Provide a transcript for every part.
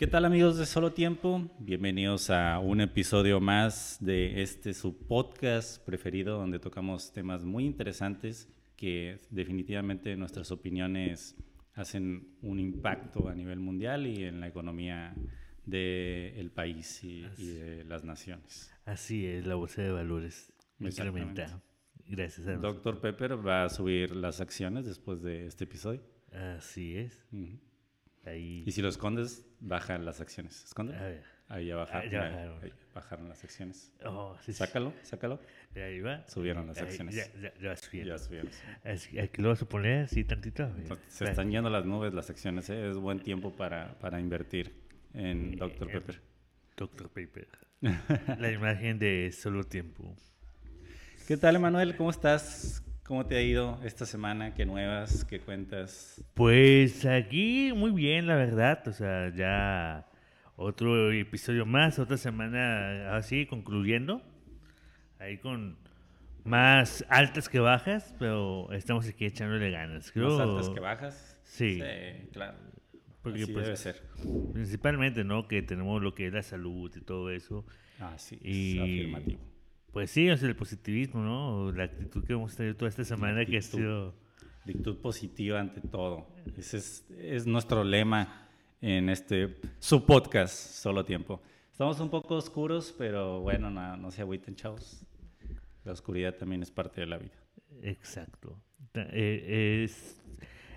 ¿Qué tal amigos de Solo Tiempo? Bienvenidos a un episodio más de este su podcast preferido donde tocamos temas muy interesantes que definitivamente nuestras opiniones hacen un impacto a nivel mundial y en la economía del país y, de las naciones. Así es, la bolsa de valores incrementa. Gracias a Doctor Pepper va a subir las acciones después de este episodio. Así es. Y si lo escondes, bajan las acciones. ¿Esconde? Ahí ya bajaron, bajaron. las acciones. Oh, sácalo, sácalo. Ahí va. Subieron las acciones. Ya, ya, subieron. Ya subieron. Aquí lo vas a poner así tantito. Se están yendo las nubes las acciones. ¿eh? Es buen tiempo para, para invertir en Dr. Eh, Pepper. Dr. Pepper. La imagen de solo tiempo. ¿Qué tal, Emanuel? ¿Cómo estás? ¿Cómo te ha ido esta semana? ¿Qué nuevas? ¿Qué cuentas? Pues aquí muy bien, la verdad. O sea, ya otro episodio más, otra semana así, concluyendo. Ahí con más altas que bajas, pero estamos aquí echándole ganas. Más altas que bajas. Sí. sí claro. Porque pues, debe ser. Principalmente, ¿no? Que tenemos lo que es la salud y todo eso. Ah, sí. Y, afirmativo. Pues sí, sea, el positivismo, ¿no? La actitud que hemos tenido toda esta semana que ha sido... Actitud positiva ante todo. Ese es, es nuestro lema en este su podcast, Solo Tiempo. Estamos un poco oscuros, pero bueno, no, no se agüiten, chavos. La oscuridad también es parte de la vida. Exacto. Eh, es,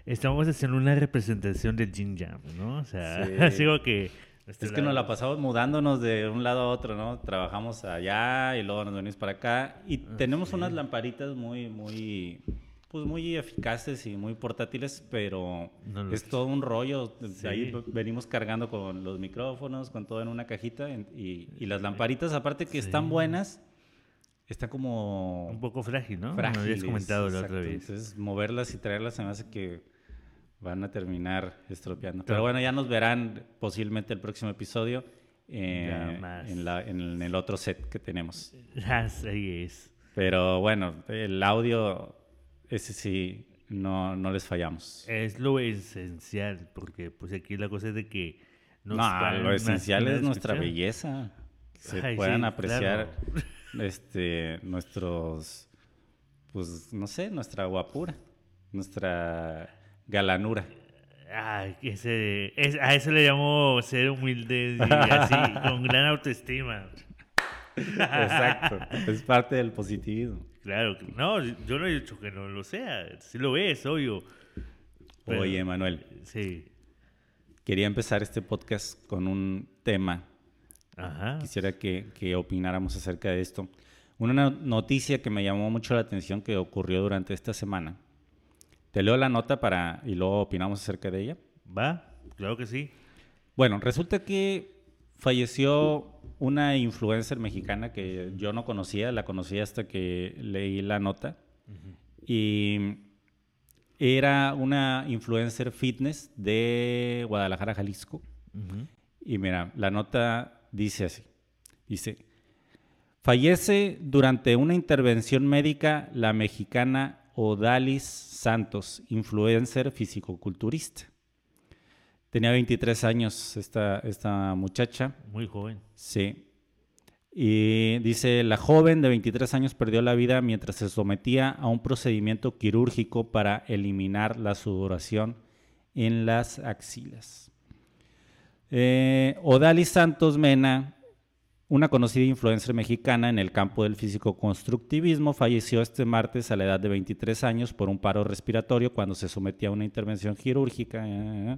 estamos haciendo una representación del Jin Jam, ¿no? O sea, sí. digo que este es que nos la pasamos mudándonos de un lado a otro, ¿no? Trabajamos allá y luego nos venimos para acá y ah, tenemos unas lamparitas muy, muy, pues muy eficaces y muy portátiles, pero es todo un rollo. ahí venimos cargando con los micrófonos, con todo en una cajita y, y las lamparitas, aparte que están buenas, están como... Un poco frágil, ¿no? Frágiles, Me habías comentado la otra vez. Entonces, moverlas y traerlas se me hace que van a terminar estropeando. Pero bueno, ya nos verán posiblemente el próximo episodio eh, en, la, en, el otro set que tenemos. Así es. Pero bueno, el audio, ese sí, no, no les fallamos. Es lo esencial, porque pues aquí la cosa es de que... no, lo esencial es nuestra belleza. Que se puedan apreciar este, nuestros, pues no sé, nuestra guapura, nuestra galanura. Ay, ese, a eso le llamo ser humilde y así, con gran autoestima. Exacto, es parte del positivismo. Claro, no, yo no he dicho que no lo sea, si lo ves, obvio. Oye, Manuel. Sí. Quería empezar este podcast con un tema. Ajá. Quisiera que, que opináramos acerca de esto. Una noticia que me llamó mucho la atención que ocurrió durante esta semana te leo la nota para y luego opinamos acerca de ella. Va, claro que sí. Bueno, resulta que falleció una influencer mexicana que yo no conocía, la conocí hasta que leí la nota. Y era una influencer fitness de Guadalajara, Jalisco. Y mira, la nota dice así. Dice, fallece durante una intervención médica la mexicana Odalis Santos, influencer fisicoculturista. Tenía 23 años esta, esta muchacha. Muy joven. Sí. Y dice, la joven de 23 años perdió la vida mientras se sometía a un procedimiento quirúrgico para eliminar la sudoración en las axilas. Eh, Odalis Santos Mena una conocida influencer mexicana en el campo del físico-constructivismo falleció este martes a la edad de 23 años por un paro respiratorio cuando se sometía a una intervención quirúrgica eh,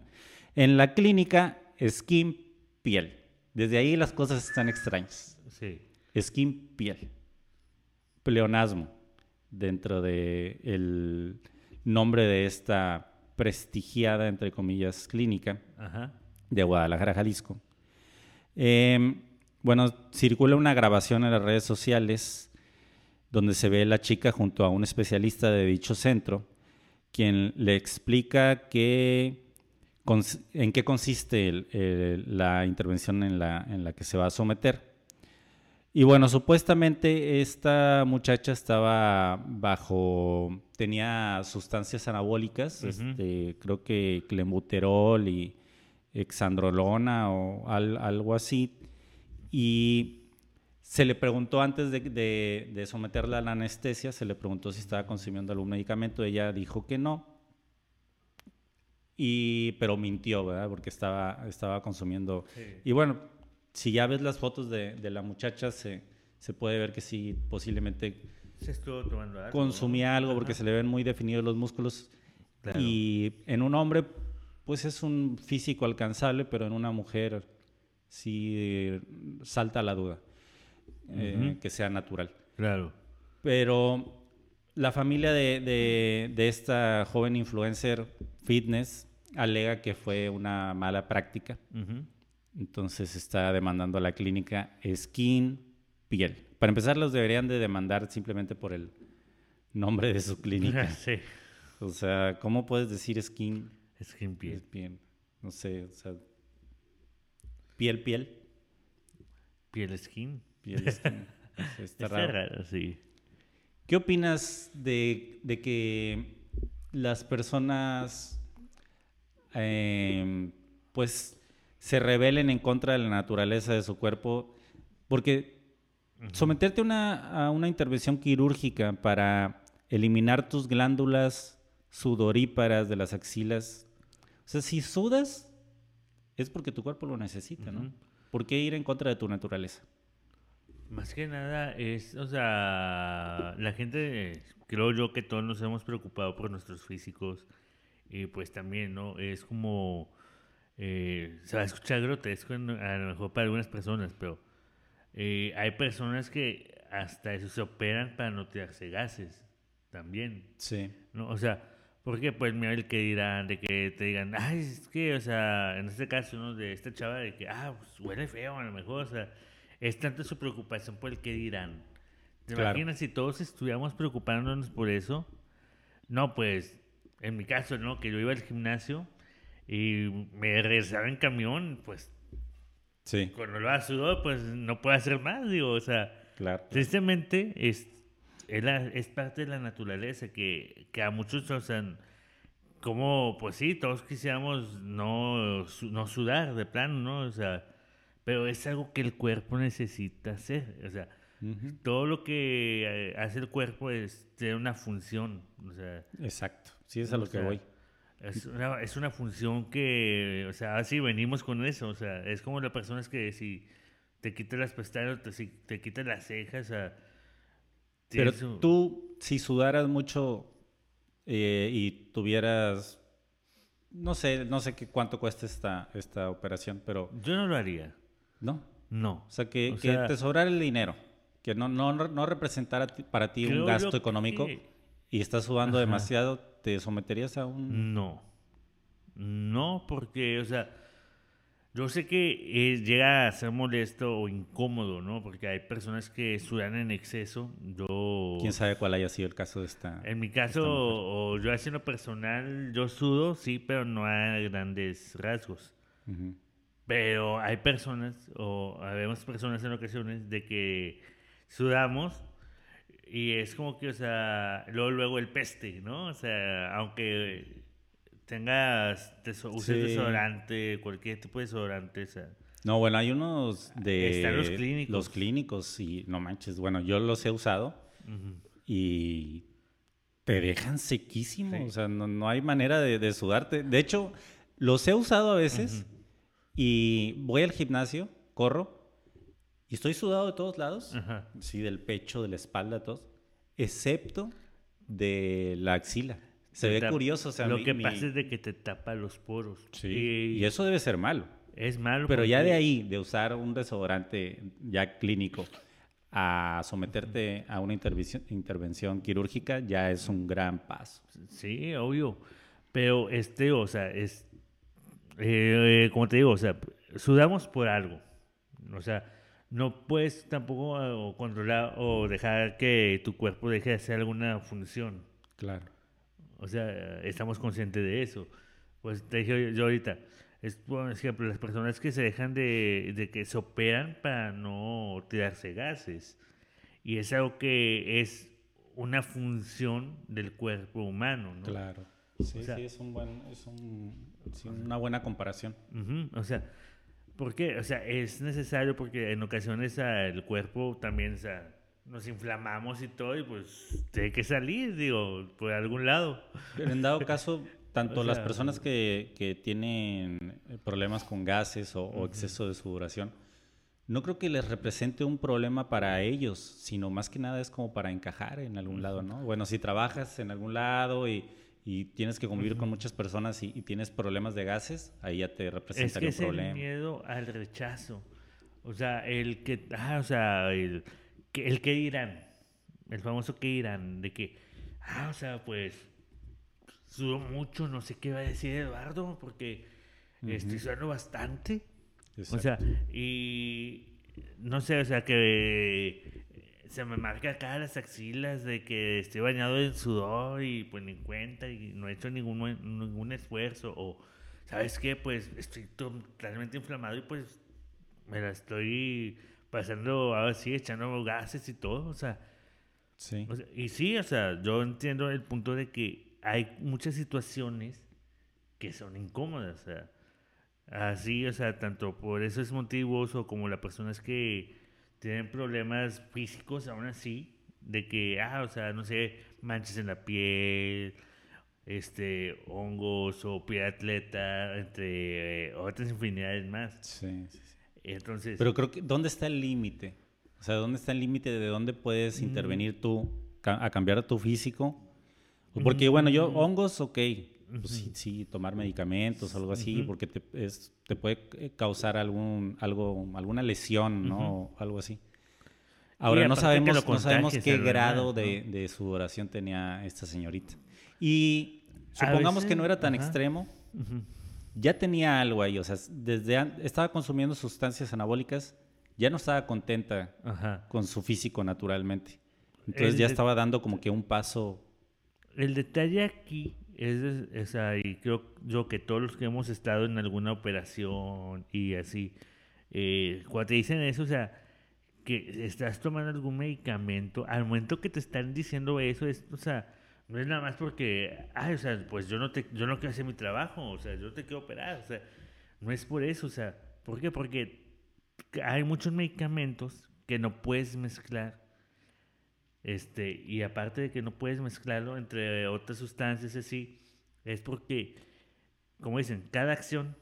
en la clínica Skin Piel. Desde ahí las cosas están extrañas. Sí. Skin Piel. Pleonasmo dentro del el nombre de esta prestigiada, entre comillas, clínica de Guadalajara, Jalisco. Eh, bueno, circula una grabación en las redes sociales donde se ve la chica junto a un especialista de dicho centro, quien le explica en qué consiste la intervención en la, en la que se va a someter. Y bueno, supuestamente esta muchacha estaba bajo, tenía sustancias anabólicas, este, creo que clenbuterol y exandrolona o algo así. Y se le preguntó antes de, someterla a la anestesia, se le preguntó si estaba consumiendo algún medicamento, ella dijo que no, y, pero mintió, ¿verdad? Porque estaba, estaba consumiendo. Y bueno, si ya ves las fotos de, la muchacha, se, se, puede ver que sí, posiblemente se estuvo tomando algo, consumía algo porque se le ven muy definidos los músculos. Y en un hombre, pues es un físico alcanzable, pero en una mujer sí salta la duda. Eh, que sea natural. Claro. Pero la familia de, esta joven influencer fitness alega que fue una mala práctica. Entonces está demandando a la clínica Skin Piel. Para empezar, los deberían de demandar simplemente por el nombre de su clínica. sí. O sea, ¿cómo puedes decir skin? Skin piel. No sé, o sea, piel, piel. Piel skin. Está, raro. sí. ¿Qué opinas de, que las personas em, pues se rebelen en contra de la naturaleza de su cuerpo? Porque someterte a una intervención quirúrgica para eliminar tus glándulas sudoríparas de las axilas, o sea, si sudas es porque tu cuerpo lo necesita, ¿no? ¿Por qué ir en contra de tu naturaleza? Más que nada es, o sea, la gente, creo yo que todos nos hemos preocupado por nuestros físicos y pues también, ¿no? Es como, eh, se va a escuchar grotesco a lo mejor para algunas personas, pero eh, hay personas que hasta eso se operan para no tirarse gases también. Sí. ¿no? O sea, porque pues mira el que dirán, de que te digan, ay, es que, o sea, en este caso, ¿no? De esta chava, de que, ah, pues huele feo a lo mejor, o sea es tanta su preocupación por el que dirán. ¿Te imaginas si todos estuviéramos preocupándonos por eso? No, pues, en mi caso, ¿no? Que yo iba al gimnasio y me regresaba en camión, pues. Sí. Cuando lo sudor, pues no puedo hacer más, digo, o sea. Tristemente, es, es, parte de la naturaleza que, que a muchos, o sea, como, pues sí, todos quisiéramos no, no sudar de plano, ¿no? O sea pero es algo que el cuerpo necesita hacer. O sea, todo lo que eh, hace el cuerpo es tener una función. O sea, Exacto, sí es a lo que voy. Es una, es una función que, o sea, así venimos con eso. O sea, es como las personas que si te quitas las pestañas, te, si te quitas las cejas, o sea, Pero tú, si sudaras mucho eh, y tuvieras, no sé, no sé qué cuánto cuesta esta, esta operación, pero... Yo no lo haría. ¿No? No. O sea, que, te sobrara el dinero, que no, no, no representara para ti un gasto económico y estás sudando demasiado, ¿te someterías a un...? No. No, porque, o sea, yo sé que eh, llega a ser molesto o incómodo, ¿no? Porque hay personas que sudan en exceso. Yo... ¿Quién sabe cuál haya sido el caso de esta? En mi caso, o yo haciendo personal, yo sudo, sí, pero no a grandes rasgos. Pero hay personas, o habemos personas en ocasiones, de que sudamos y es como que, o sea, luego, luego el peste, ¿no? O sea, aunque tengas, uses desodorante, cualquier tipo de desodorante, o sea, no, bueno, hay unos de... Están los clínicos. Los clínicos, y no manches, bueno, yo los he usado y te dejan sequísimo, o sea, no, hay manera de, sudarte. De hecho, los he usado a veces y voy al gimnasio, corro, y estoy sudado de todos lados, sí, del pecho, de la espalda, todos, excepto de la axila. Se ve curioso, o sea, lo que pasa es de que te tapa los poros. Sí. Y, eso debe ser malo. Es malo. Pero ya de ahí, de usar un desodorante ya clínico a someterte a una intervención, intervención quirúrgica, ya es un gran paso. Sí, obvio. Pero este, o sea, es eh, como te digo, o sea, sudamos por algo. O sea, no puedes tampoco eh, controlar o dejar que tu cuerpo deje de hacer alguna función. Claro. O sea, estamos conscientes de eso. Pues te dije yo ahorita, es por ejemplo, las personas que se dejan de, de que se operan para no tirarse gases. Y es algo que es una función del cuerpo humano, ¿no? Claro. Sí, sí, es, un buen, es un, una buena comparación. o sea, ¿por qué? O sea, es necesario porque en ocasiones el cuerpo también, o sea, nos inflamamos y todo, y pues tiene que salir, digo, por algún lado. Pero en dado caso, tanto las personas que, que, tienen problemas con gases o, exceso de sudoración, no creo que les represente un problema para ellos, sino más que nada es como para encajar en algún lado, ¿no? Bueno, si trabajas en algún lado y, y tienes que convivir con muchas personas y, tienes problemas de gases, ahí ya te representa un problema. El miedo al rechazo. O sea, el que, ah, o sea, el que, el que dirán, el famoso que dirán, de que, ah, o sea, pues, sudo mucho, no sé qué va a decir Eduardo, porque estoy sudando bastante. O sea, y no sé, o sea, que se me marca acá las axilas de que estoy bañado en sudor y pues ni cuenta y no he hecho ningún, ningún esfuerzo o, ¿sabes qué? Pues estoy totalmente inflamado y pues me la estoy pasando así, echando gases y todo, o sea. Sí. y sí, o sea, yo entiendo el punto de que hay muchas situaciones que son incómodas, o sea Así, o sea, tanto por esos motivos o como las personas que tienen problemas físicos aún así, de que, ah, o sea, no sé, manchas en la piel, este, hongos o piel atleta, entre eh, otras infinidades más. Sí, sí, sí. Entonces... Pero creo que, ¿dónde está el límite? O sea, ¿dónde está el límite de dónde puedes mm. intervenir tú a cambiar tu físico? Porque, bueno, yo, mm. hongos, ok, pues sí, sí, tomar medicamentos o algo así, porque te, es, te, puede causar algún, algo, alguna lesión, ¿no? algo así. Ahora, no sabemos, no sabemos qué grado de, de, sudoración tenía esta señorita. Y supongamos que no era tan extremo, ya tenía algo ahí, o sea, desde estaba consumiendo sustancias anabólicas, ya no estaba contenta con su físico naturalmente. Entonces ya estaba dando como que un paso. El detalle aquí es, es ahí, creo yo que todos los que hemos estado en alguna operación y así, eh, cuando te dicen eso, o sea, que estás tomando algún medicamento, al momento que te están diciendo eso, es, o sea, no es nada más porque, ay, o sea, pues yo no, te, yo no quiero hacer mi trabajo, o sea, yo te quiero operar, o sea, no es por eso, o sea, ¿por qué? Porque hay muchos medicamentos que no puedes mezclar este, y aparte de que no puedes mezclarlo entre otras sustancias así, es porque, como dicen, cada acción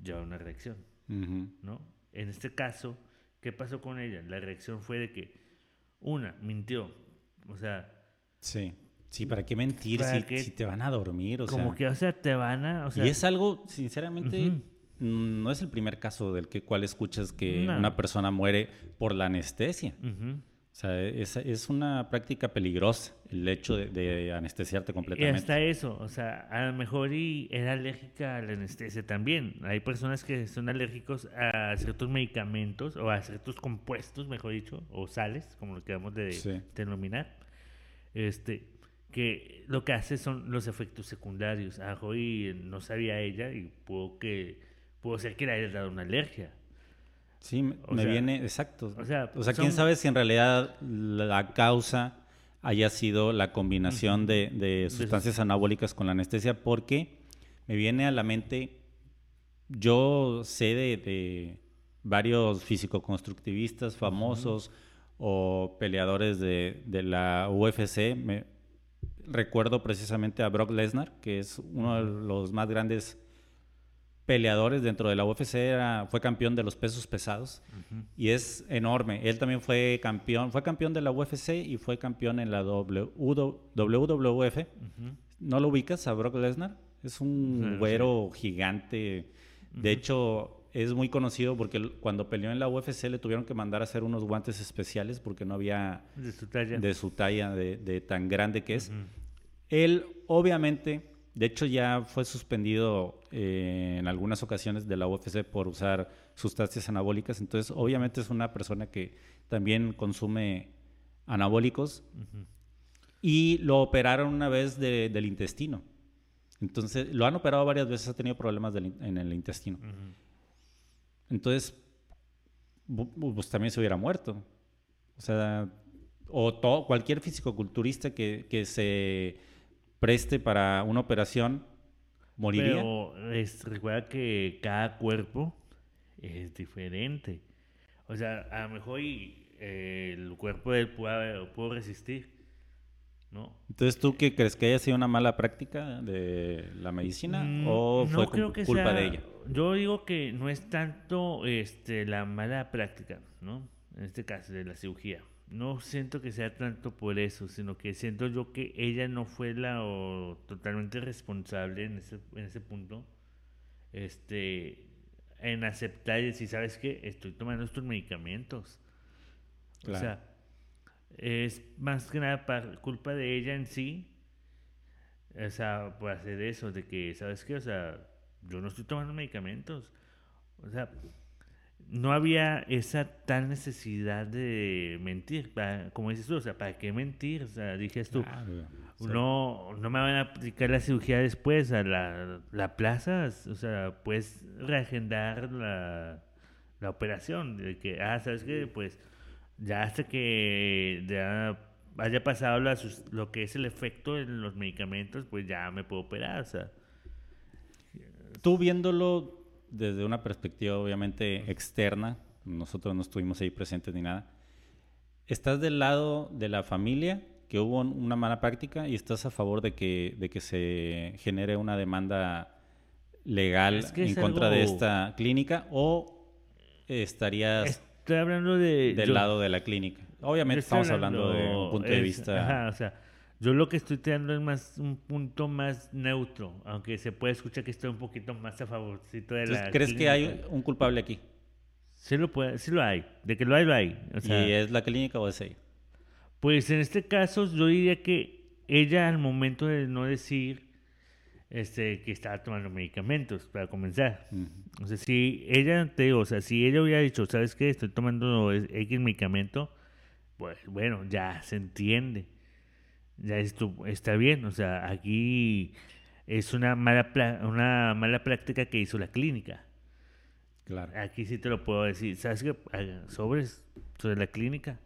lleva una reacción, ¿no? En este caso, ¿qué pasó con ella? La reacción fue de que, una, mintió, o sea... Sí. Sí, ¿para qué mentir si, te van a dormir? O como que, o sea, te van a... O sea, y es algo, sinceramente, no es el primer caso del que cual escuchas que una persona muere por la anestesia. O sea, es, es, una práctica peligrosa el hecho de, anestesiarte completamente. Y hasta eso, o sea, a lo mejor y era alérgica a la anestesia también. Hay personas que son alérgicos a ciertos medicamentos o a ciertos compuestos, mejor dicho, o sales, como lo queramos de denominar. Este, que lo que hace son los efectos secundarios. A y no sabía ella y pudo que pudo ser que le haya dado una alergia. Sí, me viene, exacto. O sea, o sea quién sabe si en realidad la causa haya sido la combinación de, sustancias anabólicas con la anestesia, porque me viene a la mente, yo sé de, varios físico-constructivistas famosos o peleadores de, la UFC, me, recuerdo precisamente a Brock Lesnar, que es uno de los más grandes peleadores dentro de la UFC, era, fue campeón de los pesos pesados y es enorme. Él también fue campeón, fue campeón de la UFC y fue campeón en la WWF. ¿No lo ubicas a Brock Lesnar? Es un güero gigante. De hecho, es muy conocido porque cuando peleó en la UFC le tuvieron que mandar a hacer unos guantes especiales porque no había de su talla, de, su talla, de, tan grande que es. Él, obviamente, de hecho, ya fue suspendido eh, en algunas ocasiones de la UFC por usar sustancias anabólicas. Entonces, obviamente es una persona que también consume anabólicos. Y lo operaron una vez del intestino. Entonces, lo han operado varias veces, ha tenido problemas en el intestino. Entonces, pues también se hubiera muerto. O sea, o todo, cualquier fisicoculturista que, que se preste para una operación, moriría. Pero recuerda que cada cuerpo es diferente. O sea, a lo mejor eh, el cuerpo de él pudo, resistir. ¿no? Entonces, ¿tú qué crees? ¿Que haya sido una mala práctica de la medicina mm, o fue culpa de ella? Yo digo que no es tanto este, la mala práctica, ¿no? En este caso, de la cirugía. No siento que sea tanto por eso, sino que siento yo que ella no fue la totalmente responsable en ese, en ese punto. Este, en aceptar y decir, ¿sabes qué? Estoy tomando estos medicamentos. O sea, es más que nada para culpa de ella en sí. O sea, por hacer eso, de que, ¿sabes qué? O sea, yo no estoy tomando medicamentos. O sea, no había esa tal necesidad de mentir. como dices tú, o sea, ¿para qué mentir? O sea, dijes tú, no, no me van a aplicar la cirugía después a la, la plaza, o sea, puedes reagendar la, la operación, de que, ah, ¿sabes qué? Pues ya hasta que ya haya pasado lo que es el efecto en los medicamentos, pues ya me puedo operar, o sea. Tú viéndolo desde una perspectiva obviamente externa, nosotros no estuvimos ahí presentes ni nada, ¿estás del lado de la familia que hubo una mala práctica y estás a favor de que, de que se genere una demanda legal en contra de esta clínica o estarías Estoy hablando de, del lado de la clínica? Obviamente estamos hablando, de un punto de vista... Ajá, o sea, yo lo que estoy teniendo es más un punto más neutro, aunque se puede escuchar que estoy un poquito más a favorcito de la ¿Crees que hay un culpable aquí? Sí lo, puede, sí lo hay. De que lo hay, lo hay. ¿Y es la clínica o es ella? Pues en este caso yo diría que ella al momento de no decir este, que estaba tomando medicamentos, para comenzar. O sea, si ella, te digo, o sea, si ella hubiera dicho, ¿sabes qué? Estoy tomando X medicamento, pues bueno, ya se entiende. Ya esto está bien, o sea, aquí es una mala, una mala práctica que hizo la clínica. Claro. Aquí sí te lo puedo decir. ¿Sabes qué? Sobres sobre la clínica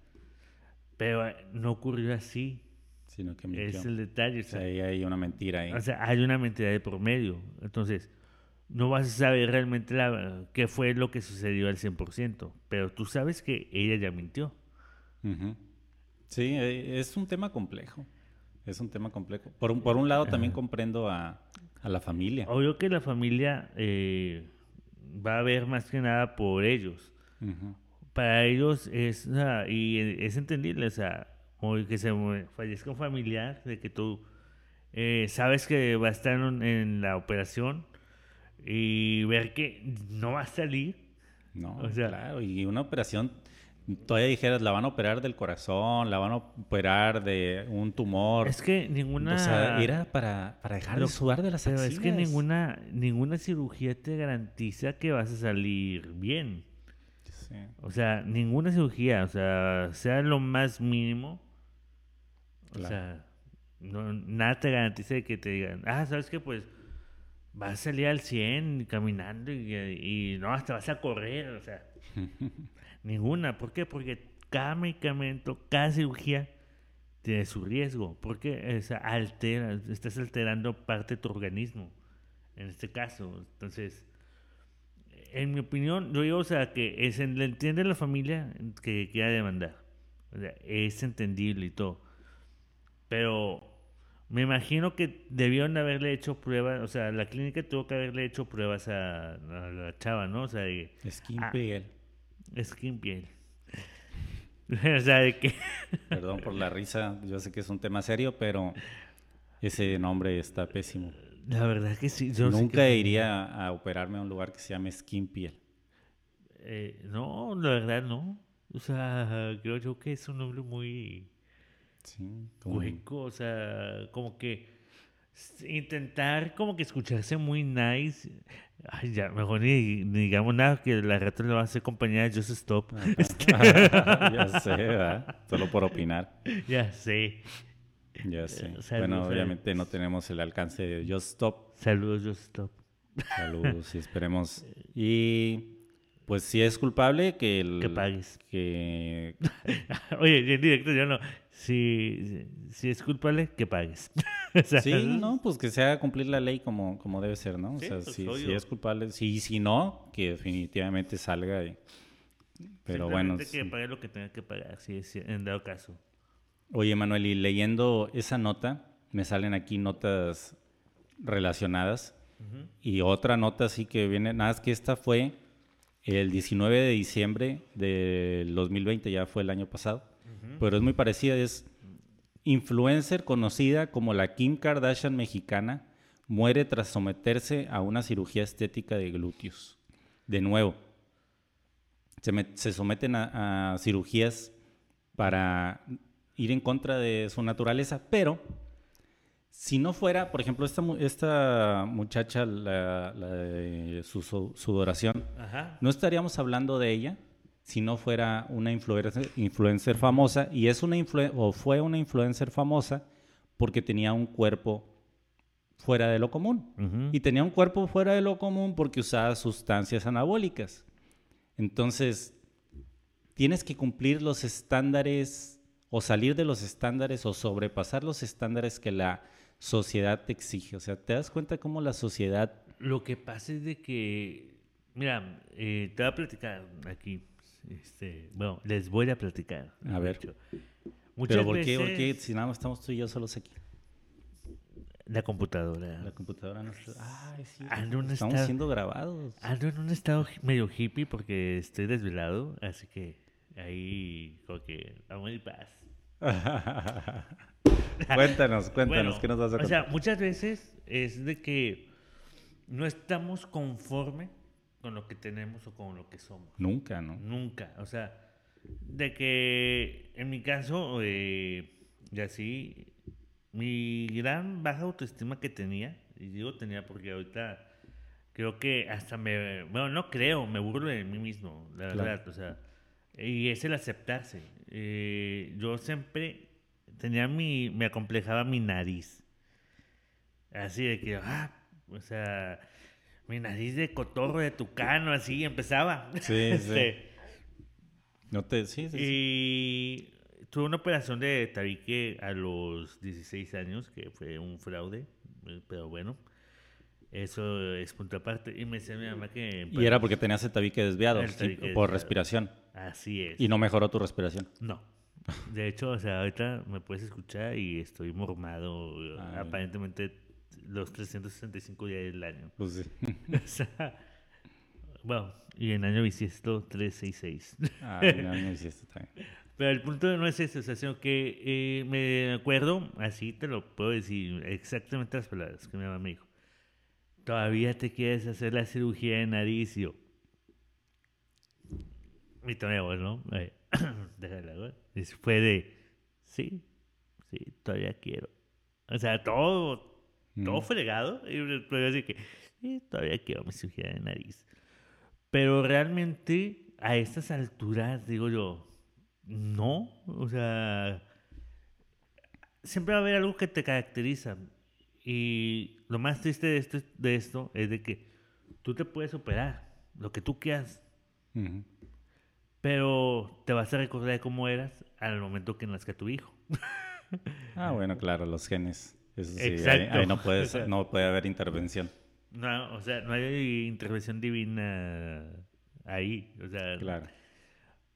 pero eh, no ocurrió así. Sino que Es el detalle. O sea, ahí hay una mentira ahí. O sea, hay una mentira de por medio. Entonces, no vas a saber realmente la, qué fue lo que sucedió al 100%, pero tú sabes que ella ya mintió. Sí, eh, es un tema complejo. Es un tema complejo. Por un, por un lado, también comprendo a, a, la familia. Obvio que la familia eh, va a ver más que nada por ellos para ellos es, y es entendible, o sea, que se fallezca un familiar, de que tú eh, sabes que va a estar en, la operación y ver que no va a salir. No, o sea, claro, y una operación, todavía dijeras, la van a operar del corazón, la van a operar de un tumor. Es que ninguna... O sea, era para, para dejar de sudar de las Pero es que ninguna, ninguna cirugía te garantiza que vas a salir bien. O sea, ninguna cirugía, o sea, sea lo más mínimo. O sea, no, nada te garantiza que te digan, ah, ¿sabes qué? Pues vas a salir al 100 caminando y, no, hasta vas a correr, o sea, ninguna. ¿Por qué? Porque cada medicamento, cada cirugía tiene su riesgo, porque o altera, estás alterando parte de tu organismo, en este caso. Entonces, en mi opinión, yo digo, o sea, que es, le entiende la familia que quiera demandar. Es entendible y todo. Pero me imagino que debieron haberle hecho pruebas, o sea, la clínica tuvo que haberle hecho pruebas a, la chava, ¿no? O sea, de, skin piel. Skin piel. o sea, de que... Perdón por la risa, yo sé que es un tema serio, pero ese nombre está pésimo. La verdad que sí. Yo Nunca iría a operarme a un lugar que se llame Skin Piel. Eh, no, la verdad no. O sea, creo yo que es un nombre muy sí, hueco. O sea, como que intentar como que escucharse muy nice. Ay, ya, mejor ni, digamos nada que la rata le va a hacer compañía de Just Stop. ya sé, ¿verdad? Solo por opinar. Ya sé. Ya sé. Eh, bueno, obviamente no tenemos el alcance de Just Stop. Saludos, Just Stop. Saludos y esperemos. Y Pues si es culpable, que el, Que pagues. Que... Oye, en directo yo no. Si, si es culpable, que pagues. o sea, sí, no, pues que se haga cumplir la ley como, como debe ser, ¿no? Sí, o sea, pues, si, si es culpable, sí, si no, que definitivamente salga. y- Pero bueno. Que sí. pague lo que tenga que pagar, si es en dado caso. Oye, Manuel, y leyendo esa nota, me salen aquí notas relacionadas. Y otra nota sí que viene, nada, es que esta fue el 19 de diciembre del 2020, ya fue el año pasado. Pero es muy parecida, es influencer conocida como la Kim Kardashian mexicana, muere tras someterse a una cirugía estética de glúteos. De nuevo, se, met- se someten a, a cirugías para ir en contra de su naturaleza, pero si no fuera, por ejemplo, esta, mu- esta muchacha, la, la de su, su- sudoración, Ajá. no estaríamos hablando de ella si no fuera una influencer, influencer famosa, y es una influen- o fue una influencer famosa porque tenía un cuerpo fuera de lo común. Y tenía un cuerpo fuera de lo común porque usaba sustancias anabólicas. Entonces, tienes que cumplir los estándares o salir de los estándares o sobrepasar los estándares que la sociedad te exige. O sea, ¿te das cuenta cómo la sociedad... Lo que pasa es de que, mira, eh, te voy a platicar aquí. Este, bueno, les voy a platicar. A ver. Muchas Pero ¿por qué, por qué si nada más estamos tú y yo solos aquí? la computadora. La computadora no está... Ay, sí. Ando Estamos estado- siendo grabados. Ando en un estado medio hippie porque estoy desvelado, así que ahí como que vamos en paz. cuéntanos, cuéntanos, Bueno, ¿qué nos vas a O contar? sea, muchas veces es de que no estamos conforme con lo que tenemos o con lo que somos. Nunca, ¿no? Nunca. O sea, de que en mi caso, eh, y así, mi gran baja autoestima que tenía, y digo tenía porque ahorita creo que hasta me, bueno, no creo, me burlo de mí mismo, la Claro. verdad, o sea, y es el aceptarse. Eh, yo siempre tenía mi, me acomplejaba mi nariz. Así de que, ah, o sea, mi nariz de cotorro de tucano, así empezaba. Sí, sí. Este, No te... Sí, sí, sí. y tuve una operación de tabique a los 16 años, que fue un fraude, eh, pero bueno, eso es punto aparte. Y me decía mi mamá que... Y era porque tenías el tabique desviado El tabique por desviado. respiración. Así es. Y no mejoró tu respiración. No. De hecho, o sea, ahorita me puedes escuchar y estoy mormado Ay. aparentemente los 365 días del año. Pues sí. O sea, bueno, y en año bisiesto 366. Ay, no, no hiciste también. Pero el punto no es ese, o sea, sino que eh, me acuerdo, así te lo puedo decir, exactamente las palabras que mi mamá me dijo. Todavía te quieres hacer la cirugía de nariz, y yo. Mi tono de voz, ¿no? Eh, Déjala, güey. Y Fue de, sí, sí, todavía quiero. O sea, todo, todo Mm. fregado. Y así que, todavía quiero mi cirugía de nariz. Pero realmente, a estas alturas, digo yo, no. O sea, siempre va a haber algo que te caracteriza. Y lo más triste de esto, de esto es de que tú te puedes operar, lo que tú quieras, pero te vas a recordar de cómo eras al momento que nazca tu hijo. Ah, bueno, claro, los genes. Eso sí, ahí, Exacto. ahí no, puede no puede haber intervención. No, o sea, no hay intervención divina ahí. O sea, Claro.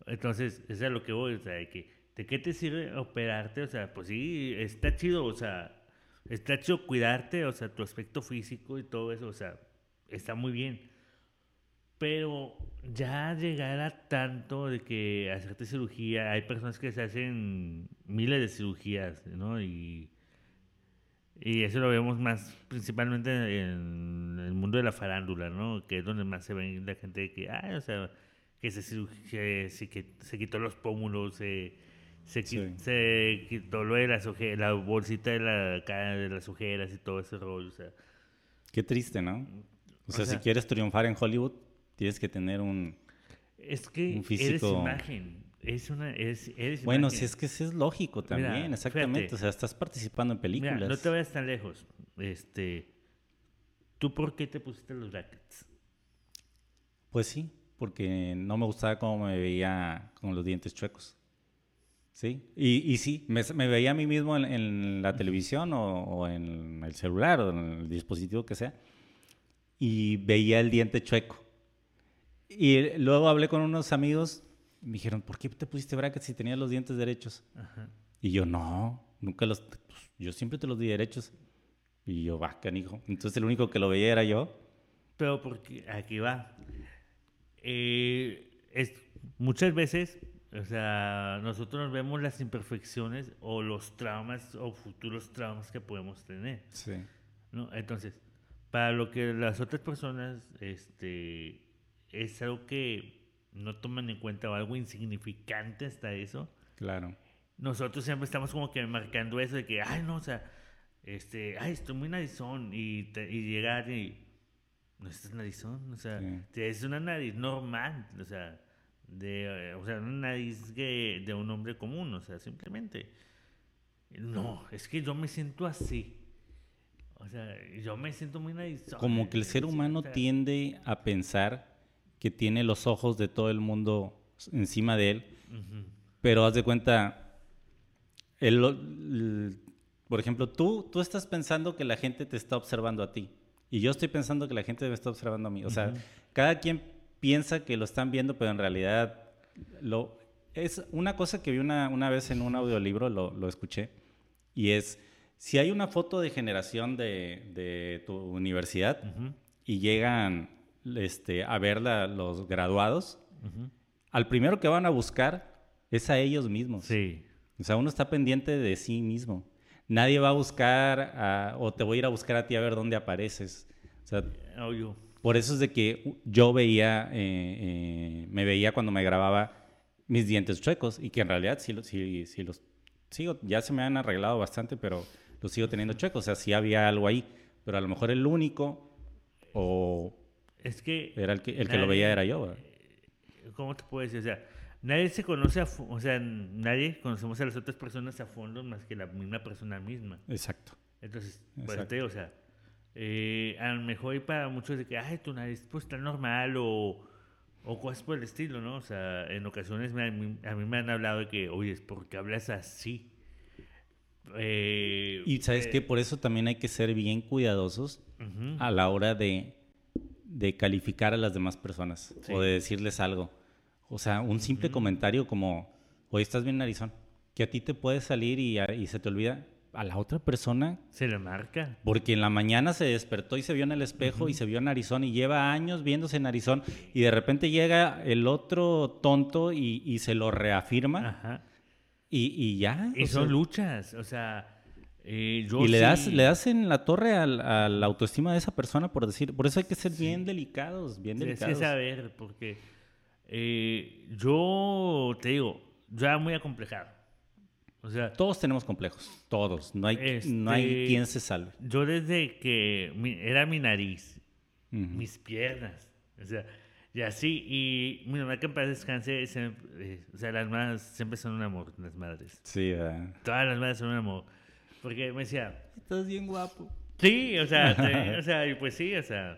Entonces, eso es a lo que voy, o sea, de que, ¿de qué te sirve operarte? O sea, pues sí, está chido, o sea, está chido cuidarte, o sea, tu aspecto físico y todo eso, o sea, está muy bien. Pero ya llegar a tanto de que hacerte cirugía, hay personas que se hacen miles de cirugías, ¿no? Y, y eso lo vemos más principalmente en el mundo de la farándula, ¿no? Que es donde más se ve la gente que, ay, o sea, que se, que se, que se quitó los pómulos, se, se, Sí. se quitó lo de las oje- la bolsita de, la, cara de las ojeras y todo ese rollo, o sea. Qué triste, ¿no? O sea, sea- si quieres triunfar en Hollywood, tienes que tener un... Es que Un eres imagen, es una, es, eres Bueno, si es que sí es lógico también, Mira, exactamente. fíjate. O sea, estás participando en Mira, películas. no te vayas tan lejos, este, ¿tú por qué te pusiste los brackets? Pues sí. porque no me gustaba cómo me veía con los dientes chuecos. Sí, y, y sí, me, veía a mí mismo en, la televisión o, en el celular o en el dispositivo que sea y veía el diente chueco. Y luego hablé con unos amigos me dijeron, ¿por qué te pusiste brackets si tenías los dientes derechos? Y yo, no, nunca los, pues, yo siempre te los di derechos. Y yo, va, canijo. Entonces el único que lo veía era yo. Pero porque aquí va. Eh, es, muchas veces o sea, nosotros vemos las imperfecciones o los traumas o futuros traumas que podemos tener. Sí. ¿no? Entonces, para lo que las otras personas este, es algo que no toman en cuenta o algo insignificante hasta eso. Claro. Nosotros siempre estamos como que marcando eso de que, ay, no, o sea, este, ay, estoy muy narizón y, y llegar y no estás narizón, o sea, es una nariz normal, o sea, de, o sea, una nariz de un hombre común, o sea, simplemente. No, es que yo me siento así. O sea, yo me siento muy narizón. Como que el ser humano tiende a pensar que tiene los ojos de todo el mundo encima de él, pero haz de cuenta, el, por ejemplo, tú, tú estás pensando que la gente te está observando a ti. Y yo estoy pensando que la gente me está observando a mí. O sea, cada quien piensa que lo están viendo, pero en realidad lo, es una cosa que vi una, una vez en un audiolibro, lo, lo escuché, y es, si hay una foto de generación de, de tu universidad y llegan este, a ver los graduados, al primero que van a buscar es a ellos mismos. Sí. O sea, uno está pendiente de sí mismo. Nadie va a buscar o te voy a ir a buscar a ti a ver dónde apareces. O sea, por eso es de que yo veía, eh, eh, me veía cuando me grababa mis dientes chuecos y que en realidad sí, sí, sí los sigo, ya se me han arreglado bastante, pero los sigo teniendo chuecos. O sea, sí había algo ahí, pero a lo mejor el único o es que era el que, el que lo veía era yo. ¿Cómo te puedo decir? O sea, nadie se conoce, a, o sea, nadie conocemos a las otras personas a fondo más que la misma persona misma. Exacto. Entonces, Exacto. o sea, eh, a lo mejor hay para muchos de que, ay, tu nariz pues está normal o, o cosas por el estilo, ¿no? O sea, en ocasiones a mí me han hablado de que, oye, es porque hablas así. Eh, y sabes que eh, por eso también hay que ser bien cuidadosos a la hora de, de, calificar a las demás personas o de decirles algo. O sea, un simple comentario como, oye, estás bien narizón, que a ti te puede salir y, y se te olvida a la otra persona. Se le marca. Porque en la mañana se despertó y se vio en el espejo y se vio en Arizona y lleva años viéndose en Arizona y de repente llega el otro tonto y, se lo reafirma. Ajá. Y, ya. Y son luchas, o sea... Eh, y le das, le das en la torre a, la autoestima de esa persona por decir, por eso hay que ser bien delicados, bien delicados. Hay que saber, porque eh, yo te digo, ya muy acomplejado. O sea, todos tenemos complejos, todos. No hay, no hay este, quien se salve. Yo desde que era mi nariz, mis piernas, o sea, y así, y mi mamá que en paz descanse, eh, o sea, las madres siempre son un amor, las madres. Sí, ¿verdad? Todas las madres son un amor. Porque me decía, estás bien guapo. Sí, o sea, o sea, y pues sí, o sea,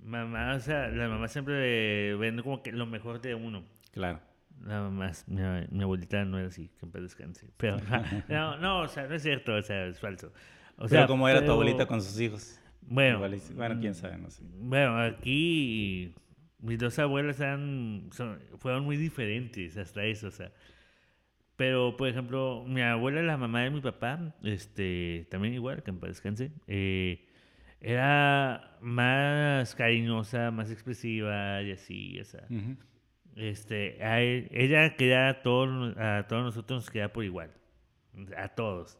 mamá, o sea, las mamás siempre ven como que lo mejor de uno. Claro. Nada más, mi, mi, abuelita no era así, que en paz descanse. Pero, no, no, o sea, no es cierto, o sea, es falso. O sea, pero como era tu abuelita con sus hijos. Bueno, bueno, quién sabe, no sé. Bueno, aquí mis dos abuelas eran, fueron muy diferentes hasta eso, o sea. Pero, por ejemplo, mi abuela, la mamá de mi papá, este, también igual, que en paz descanse, eh, era más cariñosa, más expresiva y así, o sea. Este, a ella queda a todos, a todos nosotros nos queda por igual. A todos.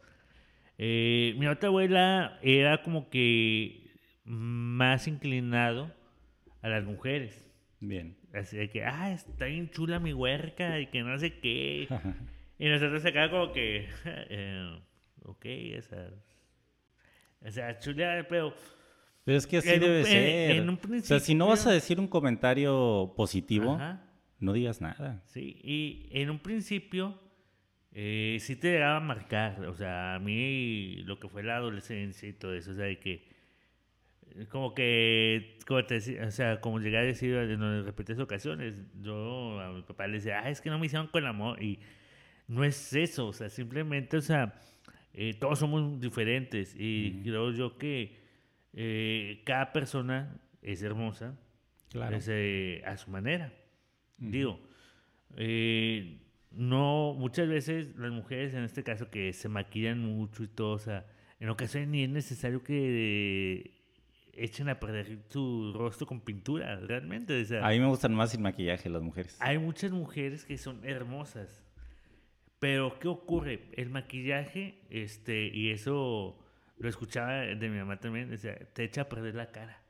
Eh, mi otra abuela era como que más inclinado a las mujeres. Bien. Así de que, ah, está bien chula mi huerca y que no sé qué. Y nosotros acá como que, eh, ok, esa. O sea, chula, pero. Pero es que así debe ser. o sea, si no vas a decir un comentario positivo, no digas nada. Sí, y en un principio eh, sí te llegaba a marcar, o sea, a mí lo que fue la adolescencia y todo eso, o sea, de que como que, como te decía, o sea, como llegué a decir en repetidas ocasiones, yo a mi papá le decía, ah, es que no me hicieron con amor. Y no es eso, o sea, simplemente, o sea, eh, todos somos diferentes. Y creo yo que eh, cada persona es hermosa claro. Eh, a su manera. Digo, no, muchas veces las mujeres, en este caso, que se maquillan mucho y todo, o sea, en ocasiones ni es necesario que echen a perder su rostro con pintura, realmente. a mí me gustan más sin maquillaje las mujeres. Hay muchas mujeres que son hermosas. Pero, ¿qué ocurre? El maquillaje, este, y eso lo escuchaba de mi mamá también, te echa a perder la cara.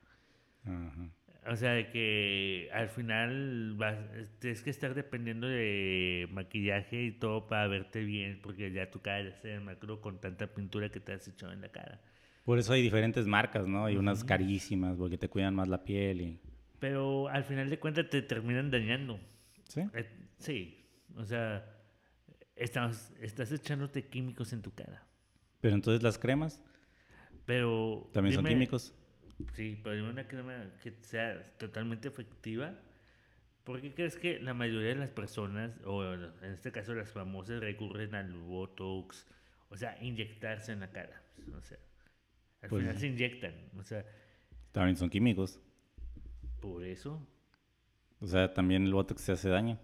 O sea, de que al final vas, tienes que estar dependiendo de maquillaje y todo para verte bien, porque ya tu cara ya se macro con tanta pintura que te has echado en la cara. Por eso hay diferentes marcas, ¿no? Hay unas carísimas porque te cuidan más la piel y... Pero al final de cuentas te terminan dañando. ¿Sí? Eh, sí. O sea, estás, estás echándote químicos en tu cara. Pero entonces las cremas... Pero... También son químicos. Sí, pero dime una crema que sea totalmente efectiva. ¿Por qué crees que la mayoría de las personas, o en este caso las famosas, recurren al Botox? O sea, inyectarse en la cara. O sea, al pues final se inyectan. O sea. También son químicos. Por eso. O sea, también el botox se hace daño.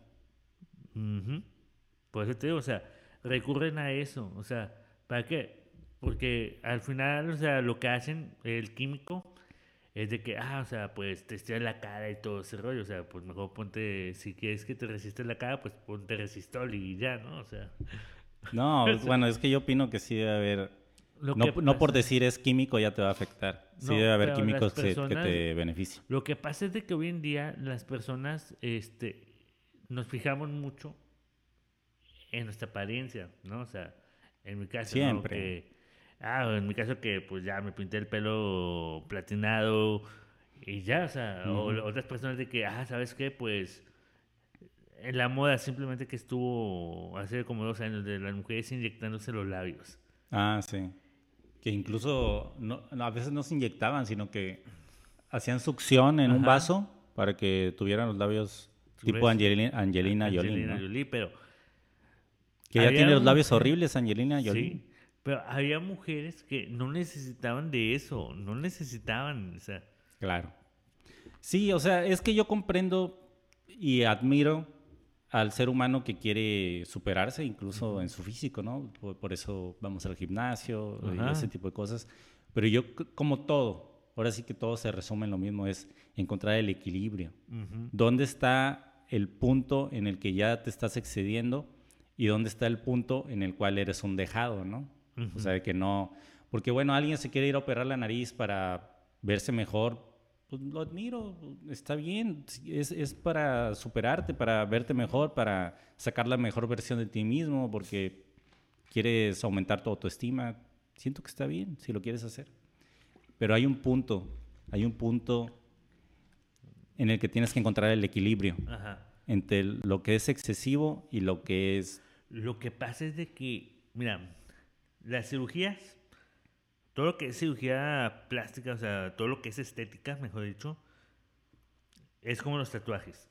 Por eso te digo, o sea, recurren a eso. O sea, ¿para qué? Porque al final, o sea, lo que hacen el químico es de que, ah, o sea, pues te estiras la cara y todo ese rollo. O sea, pues mejor ponte, si quieres que te resistes la cara, pues ponte resistol y ya, ¿no? O sea. No, bueno, es que yo opino que sí debe haber no, por decir es químico ya te va a afectar. Sí debe haber químicos que, te beneficien. Lo que pasa es de que hoy en día las personas este, nos fijamos mucho en nuestra apariencia, ¿no? O sea, en mi caso, Siempre. ah, en mi caso que pues ya me pinté el pelo platinado y ya, o sea, o otras personas de que, ah, ¿sabes qué? Pues en la moda simplemente que estuvo hace como dos años de las mujeres inyectándose los labios. Ah, sí que incluso no, a veces no se inyectaban, sino que hacían succión en un vaso para que tuvieran los labios tipo Angelina, Angelina, Jolie. pero que ya tiene los labios horribles Angelina Jolie. Sí, pero había mujeres que no necesitaban de eso, no necesitaban, o sea. Claro. Sí, o sea, es que yo comprendo y admiro al ser humano que quiere superarse, incluso en su físico, ¿no? Por, eso vamos al gimnasio y ese tipo de cosas. Pero yo, como todo, ahora sí que todo se resume en lo mismo, es encontrar el equilibrio. ¿Dónde está el punto en el que ya te estás excediendo y dónde está el punto en el cual eres un dejado, ¿no? O sea, que no... Porque bueno, alguien se quiere ir a operar la nariz para verse mejor, pues lo admiro, está bien, es, es, para superarte, para verte mejor, para sacar la mejor versión de ti mismo, porque quieres aumentar tu autoestima. Siento que está bien si lo quieres hacer. Pero hay un punto, hay un punto en el que tienes que encontrar el equilibrio entre lo que es excesivo y lo que es... Lo que pasa es de que, mira, las cirugías todo lo que es cirugía plástica, o sea, todo lo que es estética, mejor dicho, es como los tatuajes.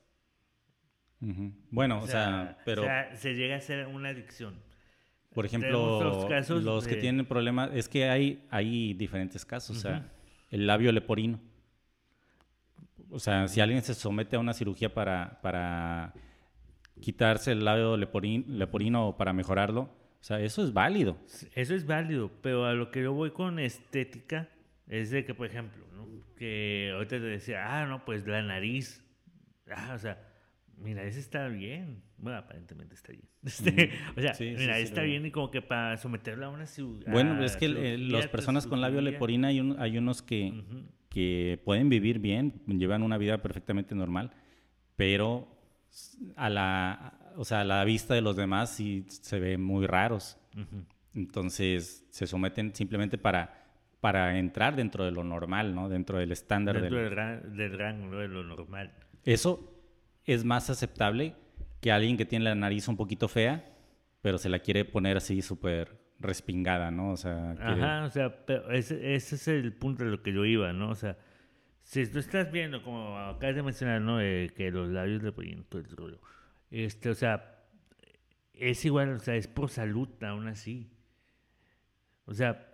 Bueno, o, sea, pero... O sea, se llega a ser una adicción. Por ejemplo, los que tienen problemas, es que hay, hay diferentes casos, o sea, el labio leporino. O sea, si alguien se somete a una cirugía para, para quitarse el labio leporino, para mejorarlo, o sea, eso es válido. Eso es válido, pero a lo que yo voy con estética es de que, por ejemplo, ¿no? que ahorita te decía, ah, no, pues la nariz. Ah, o sea, mi nariz está bien. Bueno, aparentemente está bien. Este, o sea, mi nariz está bien y como que para someterla a una ciudad. Bueno, es que las personas con labio leporina hay, hay unos que, que pueden vivir bien, llevan una vida perfectamente normal, pero a la o sea, a la vista de los demás sí se ven muy raros. Entonces se someten simplemente para, para entrar dentro de lo normal, ¿no? Dentro del estándar. Dentro del, del rango de lo normal. Eso es más aceptable que alguien que tiene la nariz un poquito fea, pero se la quiere poner así súper respingada, ¿no? O sea, Ajá, o sea, pero ese, ese, es el punto de lo que yo iba, ¿no? O sea, si tú estás viendo, como acabas de mencionar, ¿no? que los labios le ponen todo el rollo. Este, o sea, es igual, o sea, es por salud aún así. O sea,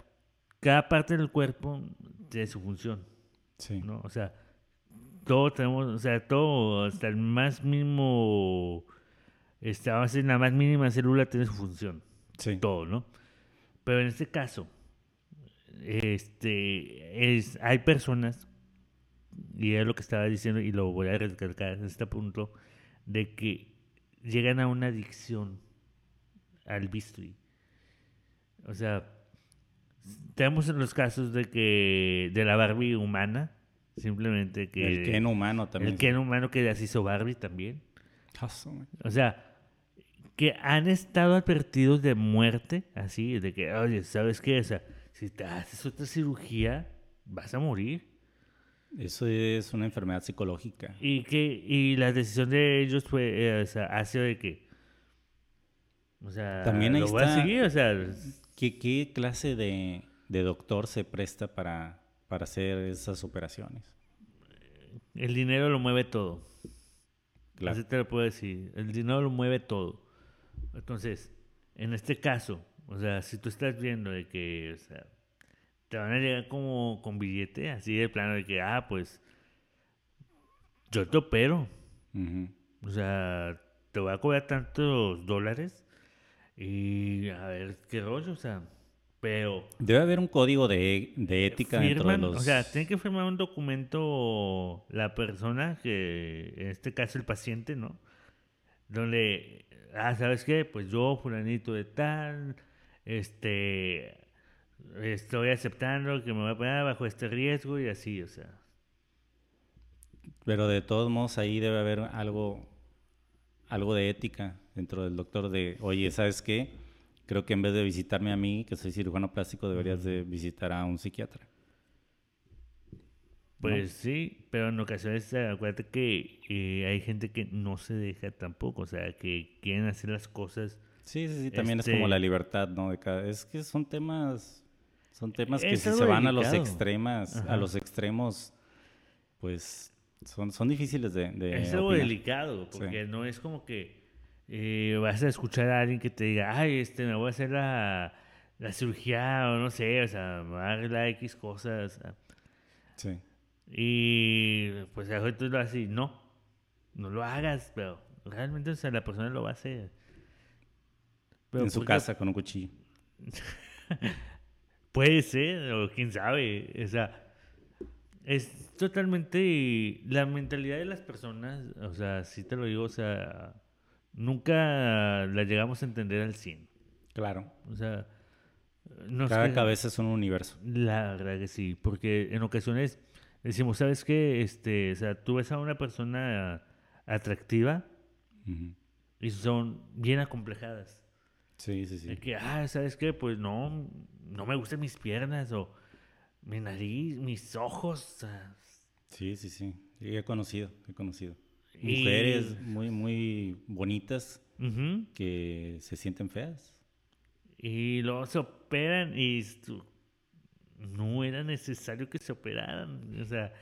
cada parte del cuerpo tiene su función. Sí. ¿no? O sea, todo tenemos, o sea, todo, hasta el más mínimo, este, la más mínima célula tiene su función. Sí. Todo, ¿no? Pero en este caso, este, es, hay personas, y es lo que estaba diciendo, y lo voy a recalcar en este punto, de que llegan a una adicción al bisturi. O sea, tenemos en los casos de que de la Barbie humana, simplemente que el Ken humano también. El Ken humano que así hizo Barbie también. O sea, que han estado advertidos de muerte, así, de que, oye, ¿sabes qué? O sea, si te haces otra cirugía, vas a morir. Eso es una enfermedad psicológica. Y que y la decisión de ellos fue, eh, o sea, ha sido de que, o sea, también lo voy a seguir, o sea, ¿qué, qué clase de, de, doctor se presta para, para hacer esas operaciones? El dinero lo mueve todo. Claro. Así te lo puedo decir. El dinero lo mueve todo. Entonces, en este caso, o sea, si tú estás viendo de que, o sea, te van a llegar como con billete, así de plano de que, ah, pues, yo te opero. O sea, te voy a cobrar tantos dólares y a ver qué rollo, o sea, pero... Debe haber un código de, de ética dentro de los... O sea, tiene que firmar un documento la persona, que en este caso el paciente, ¿no? Donde ah, ¿sabes qué? Pues yo, fulanito de tal, este, estoy aceptando que me voy a poner bajo este riesgo y así, o sea. Pero de todos modos ahí debe haber algo, algo de ética dentro del doctor de, oye, ¿sabes qué? Creo que en vez de visitarme a mí, que soy cirujano plástico, deberías de visitar a un psiquiatra. Pues sí, pero en ocasiones acuérdate que eh, hay gente que no se deja tampoco, o sea, que quieren hacer las cosas. Sí, sí, sí, también es como la este libertad, ¿no? De cada, es que son temas, son temas que si se van a los extremos, a los extremos, pues son, son difíciles de, de Es algo delicado, porque no es como que eh, vas a escuchar a alguien que te diga, ay, este, me voy a hacer la, la cirugía, o no sé, o sea, me voy a arreglar X cosas. Sí. Y pues tú lo así, no, no lo hagas, pero realmente o sea, la persona lo va a hacer. en su casa con un cuchillo. Puede ser, o quién sabe. O sea, es totalmente la mentalidad de las personas, o sea, sí te lo digo, o sea, nunca la llegamos a entender al 100. Claro. O sea, cada cabeza es un universo. La verdad que sí, porque en ocasiones decimos, ¿sabes qué? Este, o sea, tú ves a una persona atractiva y son bien acomplejadas. Sí, sí, sí. que, ah, ¿sabes qué? Pues no, no me gustan mis piernas o mi nariz, mis ojos. Sí, sí, sí. he conocido, he conocido. Mujeres muy, muy bonitas que se sienten feas. Y luego se operan y no era necesario que se operaran. O sea,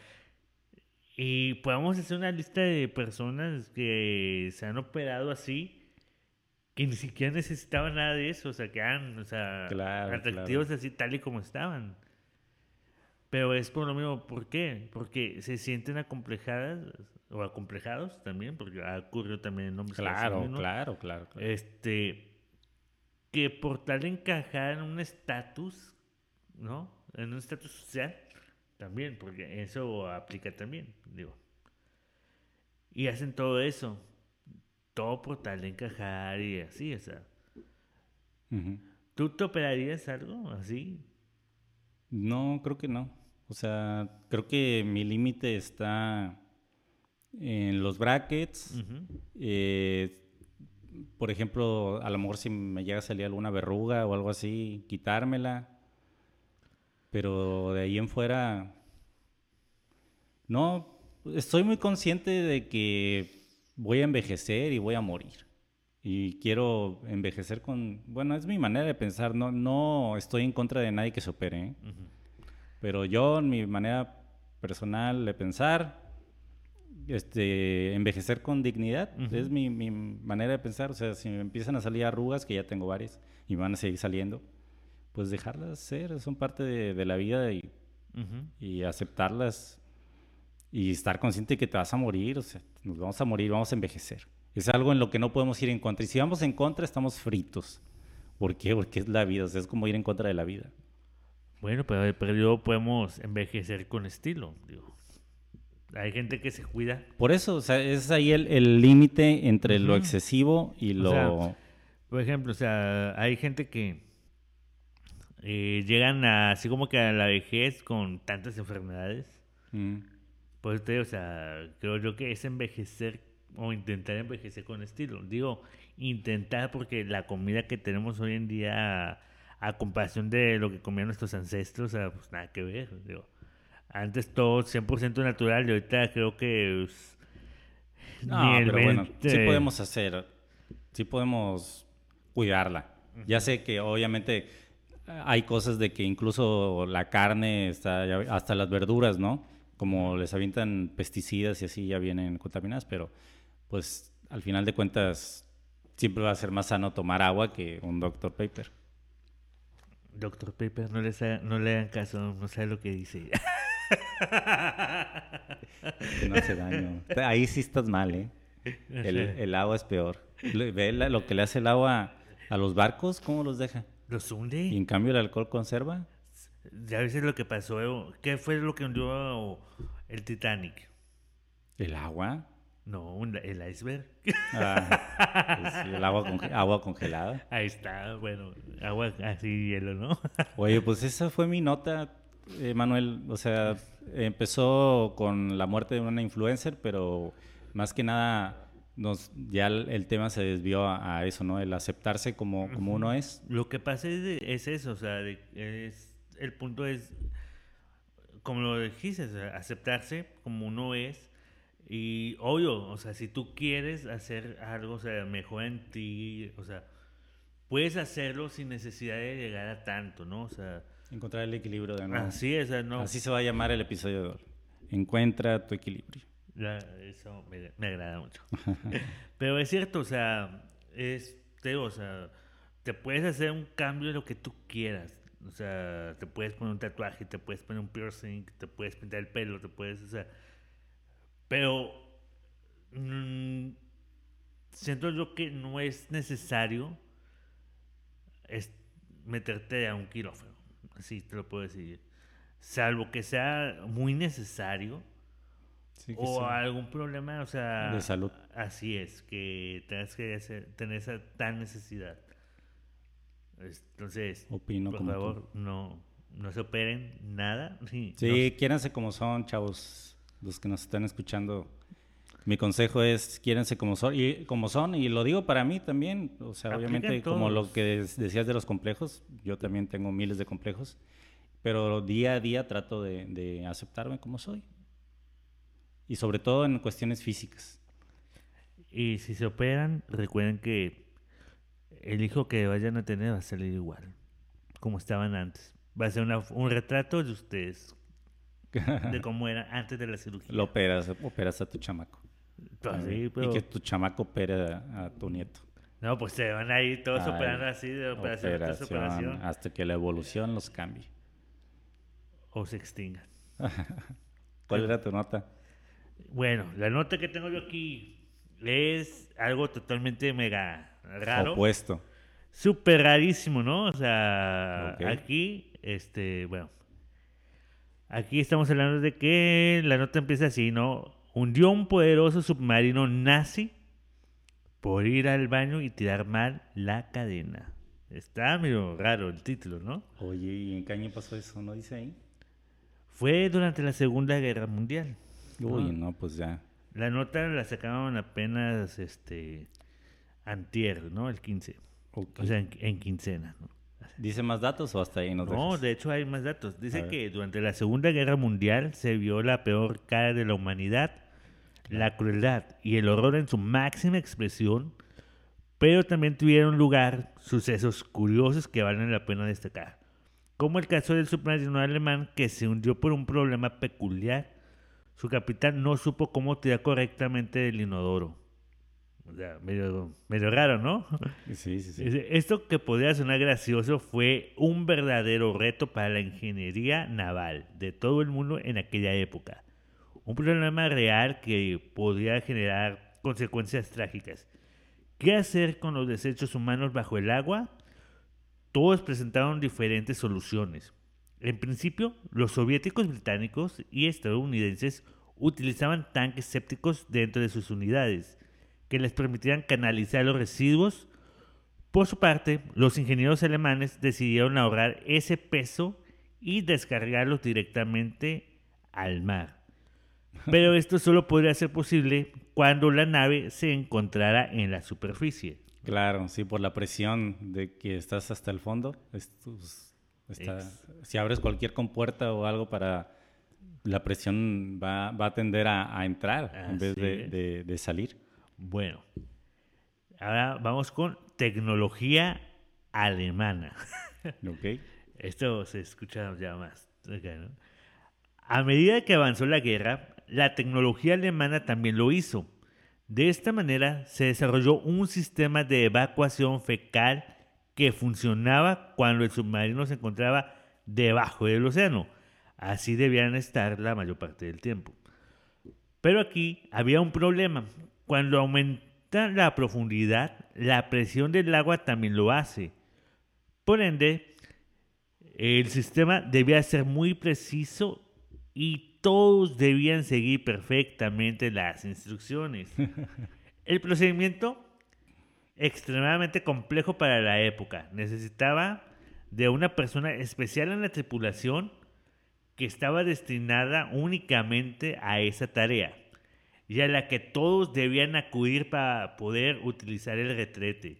y podemos hacer una lista de personas que se han operado así que ni siquiera necesitaban nada de eso, o sea, que eran o sea, atractivos así tal y como estaban. Pero es por lo mismo, ¿por qué? Porque se sienten acomplejadas o acomplejados también, porque ha ocurrido también en hombres. Claro, claro, claro, claro. Este, que por tal de encajar en un estatus, ¿no? en un estatus social también, porque eso aplica también, digo. Y hacen todo eso, todo por tal de encajar y así, o sea. ¿Tú te operarías algo así? No, creo que no. O sea, creo que mi límite está en los brackets. Eh, por ejemplo, a lo mejor si me llega a salir alguna verruga o algo así, quitármela. Pero de ahí en fuera, no, estoy muy consciente de que voy a envejecer y voy a morir. y quiero envejecer con, bueno, es mi manera de pensar, no, no estoy en contra de nadie que se opere, ¿eh? pero yo, en mi manera personal de pensar, este, envejecer con dignidad, es mi, mi, manera de pensar, o sea, si me empiezan a salir arrugas, que ya tengo varias, y van a seguir saliendo, pues dejarlas ser, son parte de, de la vida y, y aceptarlas y estar consciente de que te vas a morir, o sea, nos vamos a morir, vamos a envejecer. Es algo en lo que no podemos ir en contra. Y si vamos en contra, estamos fritos. ¿Por qué? Porque es la vida, o sea, es como ir en contra de la vida. Bueno, pero, pero yo podemos envejecer con estilo. Digo. Hay gente que se cuida. Por eso, o sea, es ahí el límite entre lo excesivo y lo... por ejemplo, o sea, hay gente que eh, llegan a, así como que a la vejez con tantas enfermedades. Mm. Pues, o sea, creo yo que es envejecer o intentar envejecer con estilo. Digo, intentar porque la comida que tenemos hoy en día, a, comparación de lo que comían nuestros ancestros, pues nada que ver. Digo, antes todo 100% natural y ahorita creo que... Pues, no, pero bueno, sí podemos hacer, sí podemos cuidarla. Ya sé que obviamente hay cosas de que incluso la carne, está, hasta las verduras, ¿no? Como les avientan pesticidas y así ya vienen contaminadas, pero pues al final de cuentas siempre va a ser más sano tomar agua que un Dr. Paper. Dr. Paper, no le, no le hagan caso, no sabe lo que dice. no hace daño. Ahí sí estás mal, ¿eh? El, agua es peor. Ve lo que le hace el agua a los barcos, ¿cómo los deja? ¿Los hunde? ¿Y en cambio el alcohol conserva? Ya ves lo que pasó. ¿Qué fue lo que hundió el Titanic? ¿El agua? No, el iceberg. Ah, pues el agua, agua, congelada. Ahí está, bueno, agua así hielo, ¿no? Oye, pues esa fue mi nota, Manuel. O sea, empezó con la muerte de una influencer, pero más que nada nos, ya el, tema se desvió a, eso, ¿no? El aceptarse como, como uno es. Lo que pasa es, es eso, o sea, es, el punto es, como lo dijiste, aceptarse como uno es y obvio, o sea, si tú quieres hacer algo, o sea, mejor en ti, o sea, puedes hacerlo sin necesidad de llegar a tanto, ¿no? O sea... Encontrar el equilibrio de nuevo. Así es, ¿no? Así se va a llamar el episodio de hoy. Encuentra tu equilibrio. eso me, agrada mucho. Pero es cierto, o sea, es, te, o sea, te puedes hacer un cambio de lo que tú quieras. O sea, te puedes poner un tatuaje, te puedes poner un piercing, te puedes pintar el pelo, te puedes, o sea, pero mm, siento yo que no es necesario meterte a un quirófano. Así te lo puedo decir. Salvo que sea muy necesario. o algún problema, o sea... De salud. Así es, que tengas que tener esa tan necesidad. Entonces, Opino por favor, no, no se operen nada. Sí, quiéranse como son, chavos los que nos están escuchando, mi consejo es quiérense como son y como son y lo digo para mí también, o sea, obviamente como lo que decías de los complejos, yo también tengo miles de complejos, pero día a día trato de, aceptarme como soy. Y sobre todo en cuestiones físicas. Y si se operan, recuerden que el hijo que vayan a tener va a salir igual, como estaban antes. Va a ser un retrato de ustedes de cómo era antes de la cirugía. Lo operas, operas a tu chamaco. Pues y que tu chamaco opere a, tu nieto. No, pues se van a ir todos operando así de operación, operación, Hasta que la evolución los cambie. O se extingan. ¿Cuál era tu nota? Bueno, la nota que tengo yo aquí es algo totalmente mega raro. Opuesto. Súper rarísimo, ¿no? O sea, aquí, este, bueno, Aquí estamos hablando de que la nota empieza así, ¿no? Hundió un poderoso submarino nazi por ir al baño y tirar mal la cadena. Está medio raro el título, ¿no? Oye, ¿y en qué año pasó eso? ¿No dice ahí? Fue durante la Segunda Guerra Mundial. Uy, no, pues ya. La nota la sacaron apenas este antier, ¿no? El 15. O sea, en, en quincena, ¿no? ¿Dice más datos o hasta ahí nos No, de hecho hay más datos. Dice que durante la Segunda Guerra Mundial se vio la peor cara de la humanidad, la crueldad y el horror en su máxima expresión pero también tuvieron lugar sucesos curiosos que valen la pena destacar, como el caso del submarino alemán que se hundió por un problema peculiar. Su capitán no supo cómo tirar correctamente el inodoro. O sea, medio, medio raro, ¿no? Sí, sí, sí. Esto que podría sonar gracioso fue un verdadero reto para la ingeniería naval de todo el mundo en aquella época. Un problema real que podría generar consecuencias trágicas. ¿Qué hacer con los desechos humanos bajo el agua? Todos presentaron diferentes soluciones. En principio, los soviéticos británicos y estadounidenses utilizaban tanques sépticos dentro de sus unidades, que les permitían canalizar los residuos. Por su parte, los ingenieros alemanes decidieron ahorrar ese peso y descargarlos directamente al mar. Pero esto solo podría ser posible cuando la nave se encontrara en la superficie. Claro, sí, por la presión de que estás hasta el fondo. Si abres cualquier compuerta o algo para... La presión va, a tender a, entrar en vez de, salir. Bueno, ahora vamos con tecnología alemana. ok. Esto se escucha ya más. A medida que avanzó la guerra, la tecnología alemana también lo hizo. De esta manera se desarrolló un sistema de evacuación fecal que funcionaba cuando el submarino se encontraba debajo del océano. Así debían estar la mayor parte del tiempo. Pero aquí había un problema. Cuando aumenta la profundidad, la presión del agua también lo hace. Por ende, el sistema debía ser muy preciso y todos debían seguir perfectamente las instrucciones. El procedimiento, extremadamente complejo para la época, necesitaba de una persona especial en la tripulación que estaba destinada únicamente a esa tarea y a la que todos debían acudir para poder utilizar el retrete,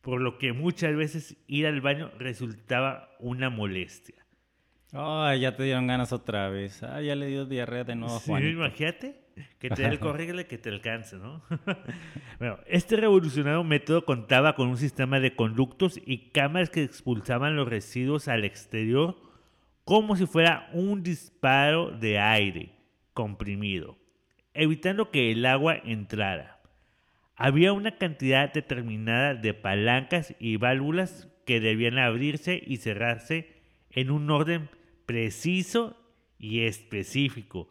por lo que muchas veces ir al baño resultaba una molestia. Ay, ya te dieron ganas otra vez. Ah, ya le dio diarrea de nuevo a Sí, imagínate que te dé el que te alcance, ¿no? bueno, este revolucionario método contaba con un sistema de conductos y cámaras que expulsaban los residuos al exterior como si fuera un disparo de aire comprimido, evitando que el agua entrara. Había una cantidad determinada de palancas y válvulas que debían abrirse y cerrarse en un orden preciso y específico.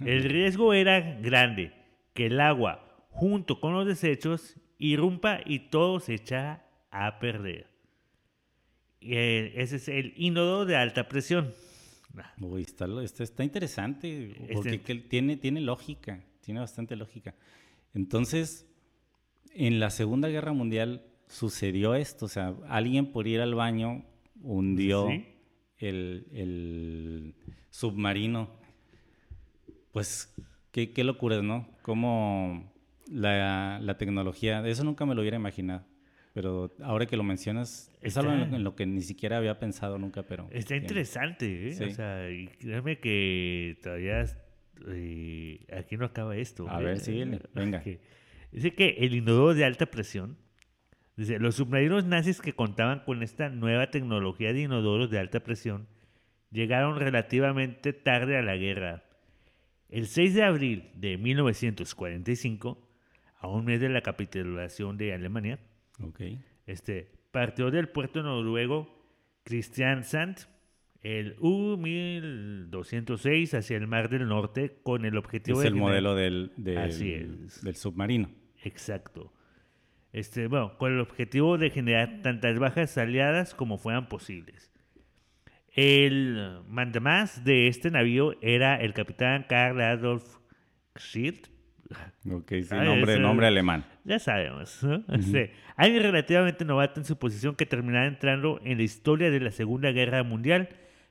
El riesgo era grande, que el agua, junto con los desechos, irrumpa y todo se echa a perder. Eh, ese es el inodoro de alta presión. Uy, está, está, interesante, porque este tiene, tiene lógica, tiene bastante lógica. Entonces, en la Segunda Guerra Mundial sucedió esto, o sea, alguien por ir al baño hundió el, submarino. Pues qué, qué locura, ¿no? Cómo la, la, tecnología, eso nunca me lo hubiera imaginado. Pero ahora que lo mencionas, es algo en lo, que ni siquiera había pensado nunca, pero... Está interesante, ¿eh? O sea, y créeme que todavía eh, aquí no acaba esto. A ver, sí, venga. Dice que el inodoro de alta presión Dice, los submarinos nazis que contaban con esta nueva tecnología de inodoros de alta presión llegaron relativamente tarde a la guerra. El 6 de abril de 1945, a un mes de la capitulación de Alemania, este, partió del puerto noruego Kristiansand el U-1206 hacia el Mar del Norte con el objetivo es el modelo del, del submarino. Exacto este, bueno, con el objetivo de generar tantas bajas aliadas como fueran posibles. El mandamás de este navío era el capitán Karl Adolf Schild. Ok, sí, nombre, nombre alemán. Ya sabemos. alguien relativamente novato en su posición que terminará entrando en la historia de la Segunda Guerra Mundial,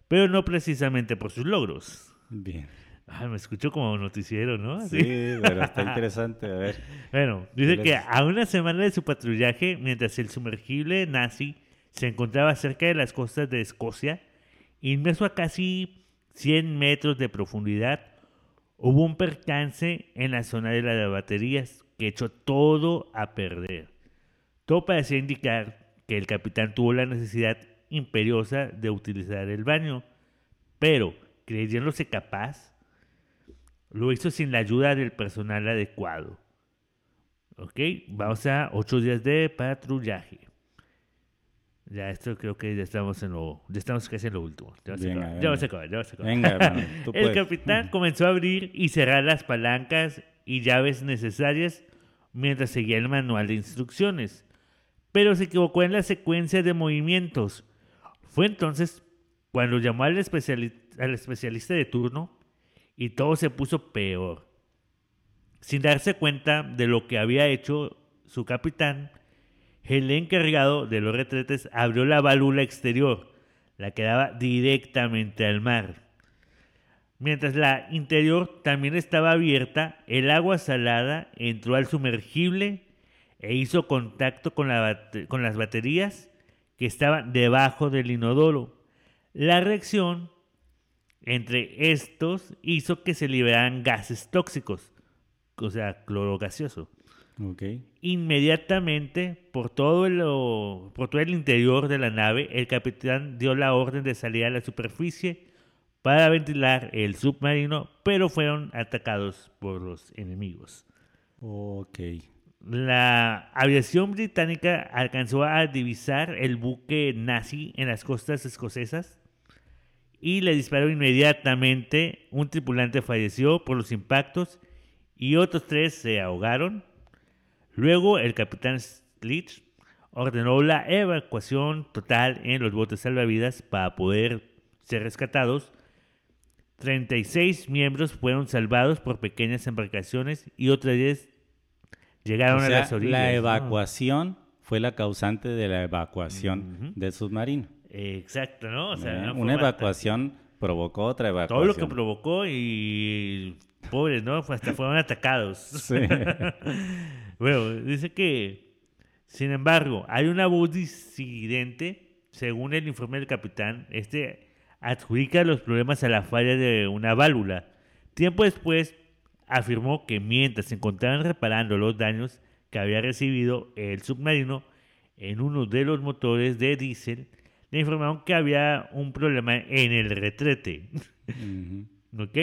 pero no precisamente por sus logros. Bien. Ah, me escucho como noticiero, ¿no? Sí, pero está interesante, a ver. Bueno, dice que a una semana de su patrullaje, mientras el sumergible nazi se encontraba cerca de las costas de Escocia, inmerso a casi 100 metros de profundidad, hubo un percance en la zona de las baterías que echó todo a perder. Todo parecía indicar que el capitán tuvo la necesidad imperiosa de utilizar el baño, pero creyéndose capaz, lo hizo sin la ayuda del personal adecuado. Ok, vamos a ocho días de patrullaje. Ya, esto creo que ya estamos en lo, ya estamos casi en lo último. Ya vas a acabar, ya vas a acabar, Venga, El capitán comenzó a abrir y cerrar las palancas y llaves necesarias mientras seguía el manual de instrucciones, pero se equivocó en la secuencia de movimientos. Fue entonces cuando llamó al, al especialista de turno y todo se puso peor. Sin darse cuenta de lo que había hecho su capitán, el encargado de los retretes abrió la válvula exterior, la que daba directamente al mar. Mientras la interior también estaba abierta, el agua salada entró al sumergible e hizo contacto con, con las baterías que estaban debajo del inodoro. La reacción entre estos hizo que se liberaran gases tóxicos, o sea, cloro gaseoso. Inmediatamente, por todo, el, por todo el interior de la nave, el capitán dio la orden de salir a la superficie para ventilar el submarino, pero fueron atacados por los enemigos. Ok. La aviación británica alcanzó a divisar el buque nazi en las costas escocesas y le disparó inmediatamente. Un tripulante falleció por los impactos y otros tres se ahogaron. Luego el capitán Slitch ordenó la evacuación total en los botes salvavidas para poder ser rescatados. 36 miembros fueron salvados por pequeñas embarcaciones y otras 10 llegaron a las orillas. La evacuación fue la causante de la evacuación del submarino. Exacto, ¿no? una evacuación provocó otra evacuación. Todo lo que provocó y pobres, ¿no? Hasta fueron atacados. Sí. bueno, dice que, sin embargo, hay una voz disidente, según el informe del capitán, este adjudica los problemas a la falla de una válvula. Tiempo después, afirmó que mientras se encontraban reparando los daños que había recibido el submarino en uno de los motores de diésel, le informaron que había un problema en el retrete. ¿Ok?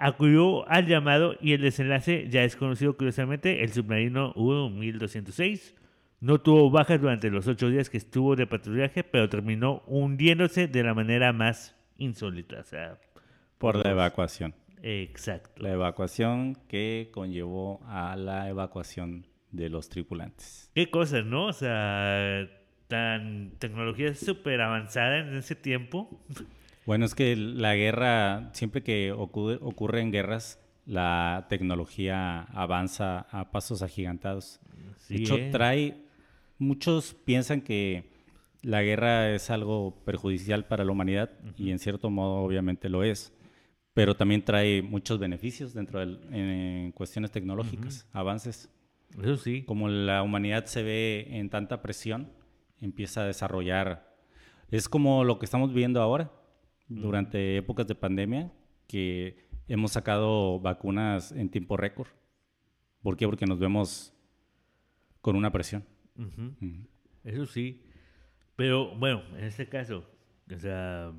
Acudió al llamado y el desenlace ya es conocido curiosamente. El submarino U-1206 no tuvo bajas durante los ocho días que estuvo de patrullaje, pero terminó hundiéndose de la manera más insólita. O sea, por la evacuación. Exacto. La evacuación que conllevó a la evacuación de los tripulantes. Qué cosas, ¿no? O sea, tan tecnología súper avanzada en ese tiempo. Bueno, es que la guerra, siempre que ocurre, ocurre en guerras, la tecnología avanza a pasos agigantados. de hecho, trae, muchos piensan que la guerra es algo perjudicial para la humanidad y en cierto modo obviamente lo es, pero también trae muchos beneficios dentro de en cuestiones tecnológicas, avances. Eso sí. Como la humanidad se ve en tanta presión, empieza a desarrollar. Es como lo que estamos viendo ahora durante épocas de pandemia que hemos sacado vacunas en tiempo récord. ¿Por qué? Porque nos vemos con una presión. Eso sí. Pero bueno, en este caso, o sea,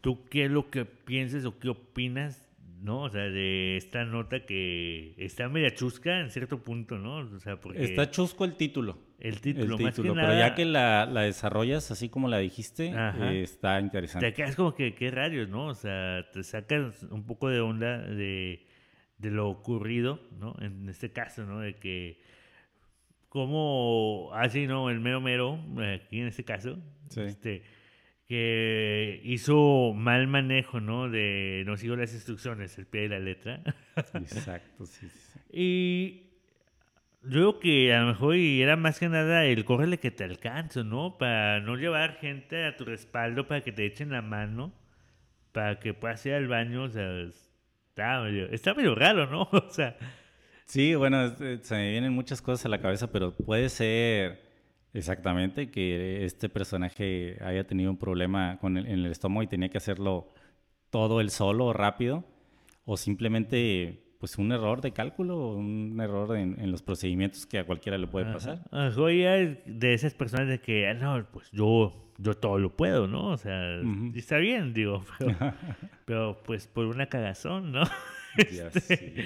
¿tú qué es lo que piensas o qué opinas ¿no? O sea, de esta nota que está media chusca en cierto punto, ¿no? O sea, porque... Está chusco el título. El título, más que pero ya que la, desarrollas así como la dijiste, eh, está interesante. Te quedas como que, qué rayos, ¿no? O sea, te sacas un poco de onda de, de lo ocurrido, ¿no? En este caso, ¿no? De que como así, ¿no? El mero mero, aquí en este caso, este que hizo mal manejo, ¿no? De no sigo las instrucciones, el pie de la letra. Exacto, sí, sí. Y yo creo que a lo mejor era más que nada el córrele que te alcanzo, ¿no? Para no llevar gente a tu respaldo para que te echen la mano, para que puedas ir al baño, o sea, está medio, está medio raro, ¿no? O sea... Sí, bueno, se me vienen muchas cosas a la cabeza, pero puede ser Exactamente, que este personaje haya tenido un problema con el, en el estómago y tenía que hacerlo todo él solo, rápido, o simplemente pues un error de cálculo, un error en, los procedimientos que a cualquiera le puede pasar. Joya de esas personas de que, ah, no, pues yo, yo todo lo puedo, ¿no? O sea, está bien, digo, pero, pues por una cagazón, ¿no? Este,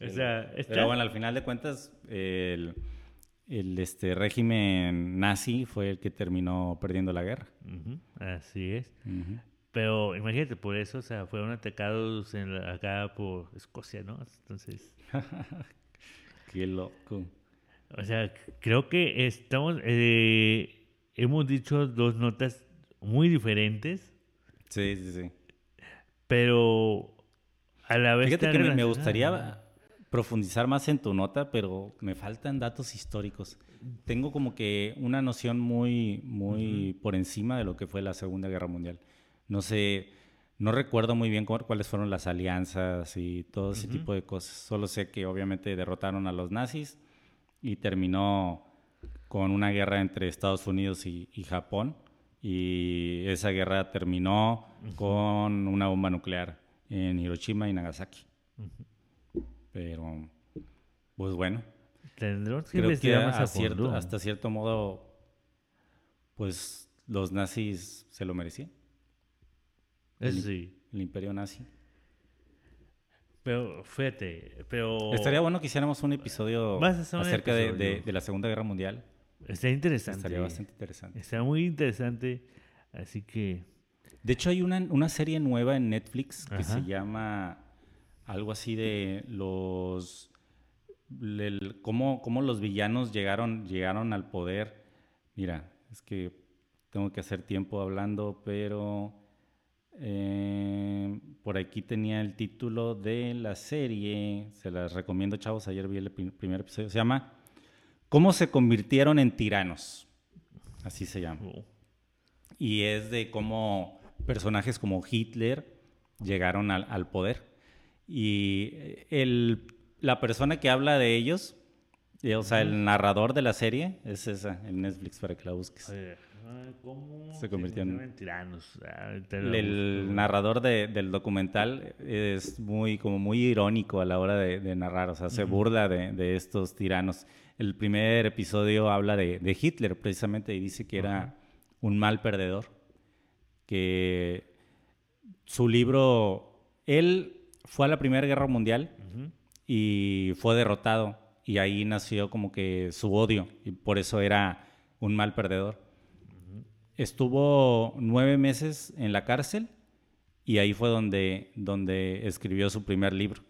o sea, Pero bueno, al final de cuentas, el, el este régimen nazi fue el que terminó perdiendo la guerra. Así es. Pero imagínate, por eso, o sea, fueron atacados en acá por Escocia, ¿no? Entonces. Qué loco. O sea, creo que estamos. Eh, hemos dicho dos notas muy diferentes. Sí, sí, sí. Pero a la vez. Fíjate que me gustaría profundizar más en tu nota, pero me faltan datos históricos. Tengo como que una noción muy, muy por encima de lo que fue la Segunda Guerra Mundial. No sé, no recuerdo muy bien cuáles fueron las alianzas y todo ese tipo de cosas. Solo sé que obviamente derrotaron a los nazis y terminó con una guerra entre Estados Unidos y, Japón. Y esa guerra terminó con una bomba nuclear en Hiroshima y Nagasaki. Pero, pues bueno. Tendremos que creo que hasta cierto modo, pues los nazis se lo merecían el, el imperio nazi. Pero, fíjate, pero... Estaría bueno que hiciéramos un episodio acerca De, la Segunda Guerra Mundial. Está interesante. Estaría bastante interesante. Está muy interesante, así que... De hecho, hay una, serie nueva en Netflix que se llama algo así de los... cómo, cómo, los villanos llegaron, llegaron al poder. Mira, es que tengo que hacer tiempo hablando, pero... Eh, por aquí tenía el título de la serie, se las recomiendo chavos, ayer vi el primer episodio, se llama ¿Cómo se convirtieron en tiranos? Así se llama. Oh. Y es de cómo personajes como Hitler llegaron al, poder. Y el, la persona que habla de ellos, eh, o sea, el narrador de la serie, es esa, en Netflix para que la busques. ¿Cómo se convirtieron en tiranos? Ah, el narrador del documental es muy, como muy irónico a la hora de, narrar, o sea, se burla de, estos tiranos. El primer episodio habla de, Hitler precisamente y dice que era un mal perdedor, que su libro, él fue a la Primera Guerra Mundial y fue derrotado y ahí nació como que su odio y por eso era un mal perdedor estuvo nueve meses en la cárcel y ahí fue donde, donde escribió su primer libro.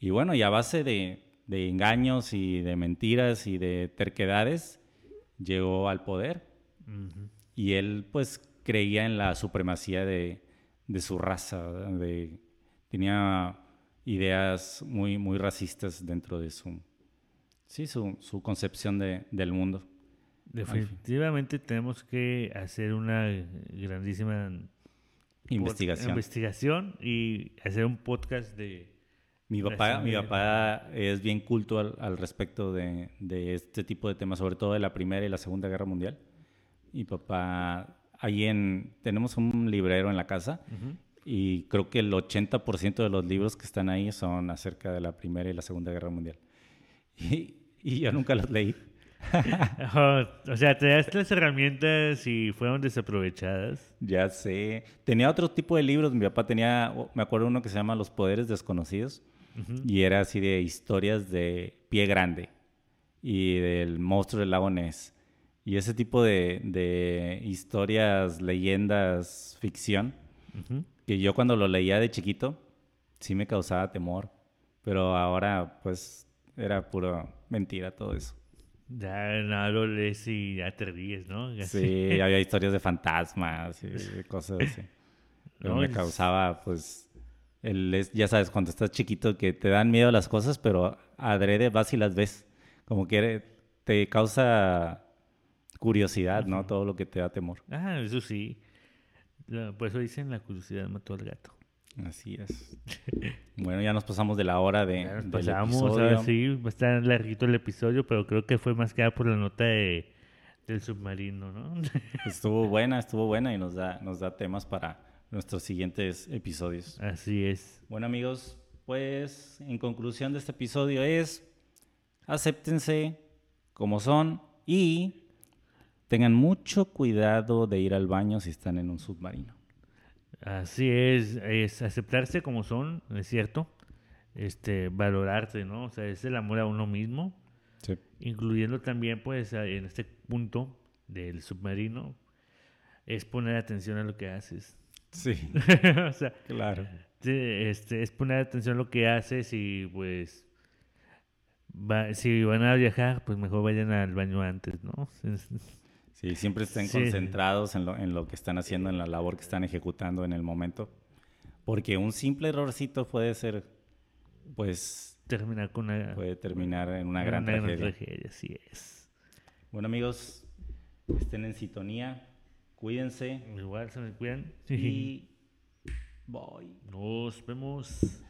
Y bueno, y a base de, engaños y de mentiras y de terquedades, llegó al poder. Y él pues creía en la supremacía de, su raza, de, tenía ideas muy, muy racistas dentro de su, sí, su, su concepción del mundo. Definitivamente tenemos que hacer una grandísima investigación. investigación y hacer un podcast de... Mi papá, mi papá es bien culto al, respecto de, este tipo de temas, sobre todo de la Primera y la Segunda Guerra Mundial. Mi papá, ahí en, tenemos un librero en la casa y creo que el 80% de los libros que están ahí son acerca de la Primera y la Segunda Guerra Mundial. Y, y yo nunca los leí o sea, te das las herramientas y fueron desaprovechadas. Ya sé. Tenía otro tipo de libros. Mi papá tenía, me acuerdo uno que se llama Los Poderes Desconocidos. Y era así de historias de pie grande y del monstruo del lago Ness. Y ese tipo de, historias, leyendas, ficción, que yo cuando lo leía de chiquito, sí me causaba temor. Pero ahora, pues, era pura mentira todo eso. Ya no lo lees y ya te ríes, ¿no? Sí, había historias de fantasmas y cosas así. Pero me causaba, pues, el, ya sabes, cuando estás chiquito que te dan miedo las cosas, pero adrede vas y las ves. Como que te causa curiosidad, ¿no? Todo lo que te da temor. Ah, eso sí. Por eso dicen la curiosidad mató al gato. Así es. bueno, ya nos pasamos de la hora de. Ya pasamos, ahora sí, va a estar larguito el episodio, pero creo que fue más que nada por la nota de, del submarino, ¿no? estuvo buena, estuvo buena y nos da, nos da temas para nuestros siguientes episodios. Así es. Bueno, amigos, pues en conclusión de este episodio es, acéptense como son y tengan mucho cuidado de ir al baño si están en un submarino. Así es, es aceptarse como son, es cierto, este, valorarse, ¿no? O sea, es el amor a uno mismo, sí. incluyendo también, pues, en este punto del submarino, es poner atención a lo que haces. Sí. o sea, claro. Este, es poner atención a lo que haces y, pues, si van a viajar, pues mejor vayan al baño antes, ¿no? Sí, siempre estén concentrados en lo, en lo que están haciendo, en la labor que están ejecutando en el momento. Porque un simple errorcito puede ser, pues... Terminar con una... Puede terminar en una, gran, tragedia. gran tragedia. Así es. Bueno, amigos, estén en sintonía. Cuídense. Igual se me cuidan. Y... Bye. Nos vemos.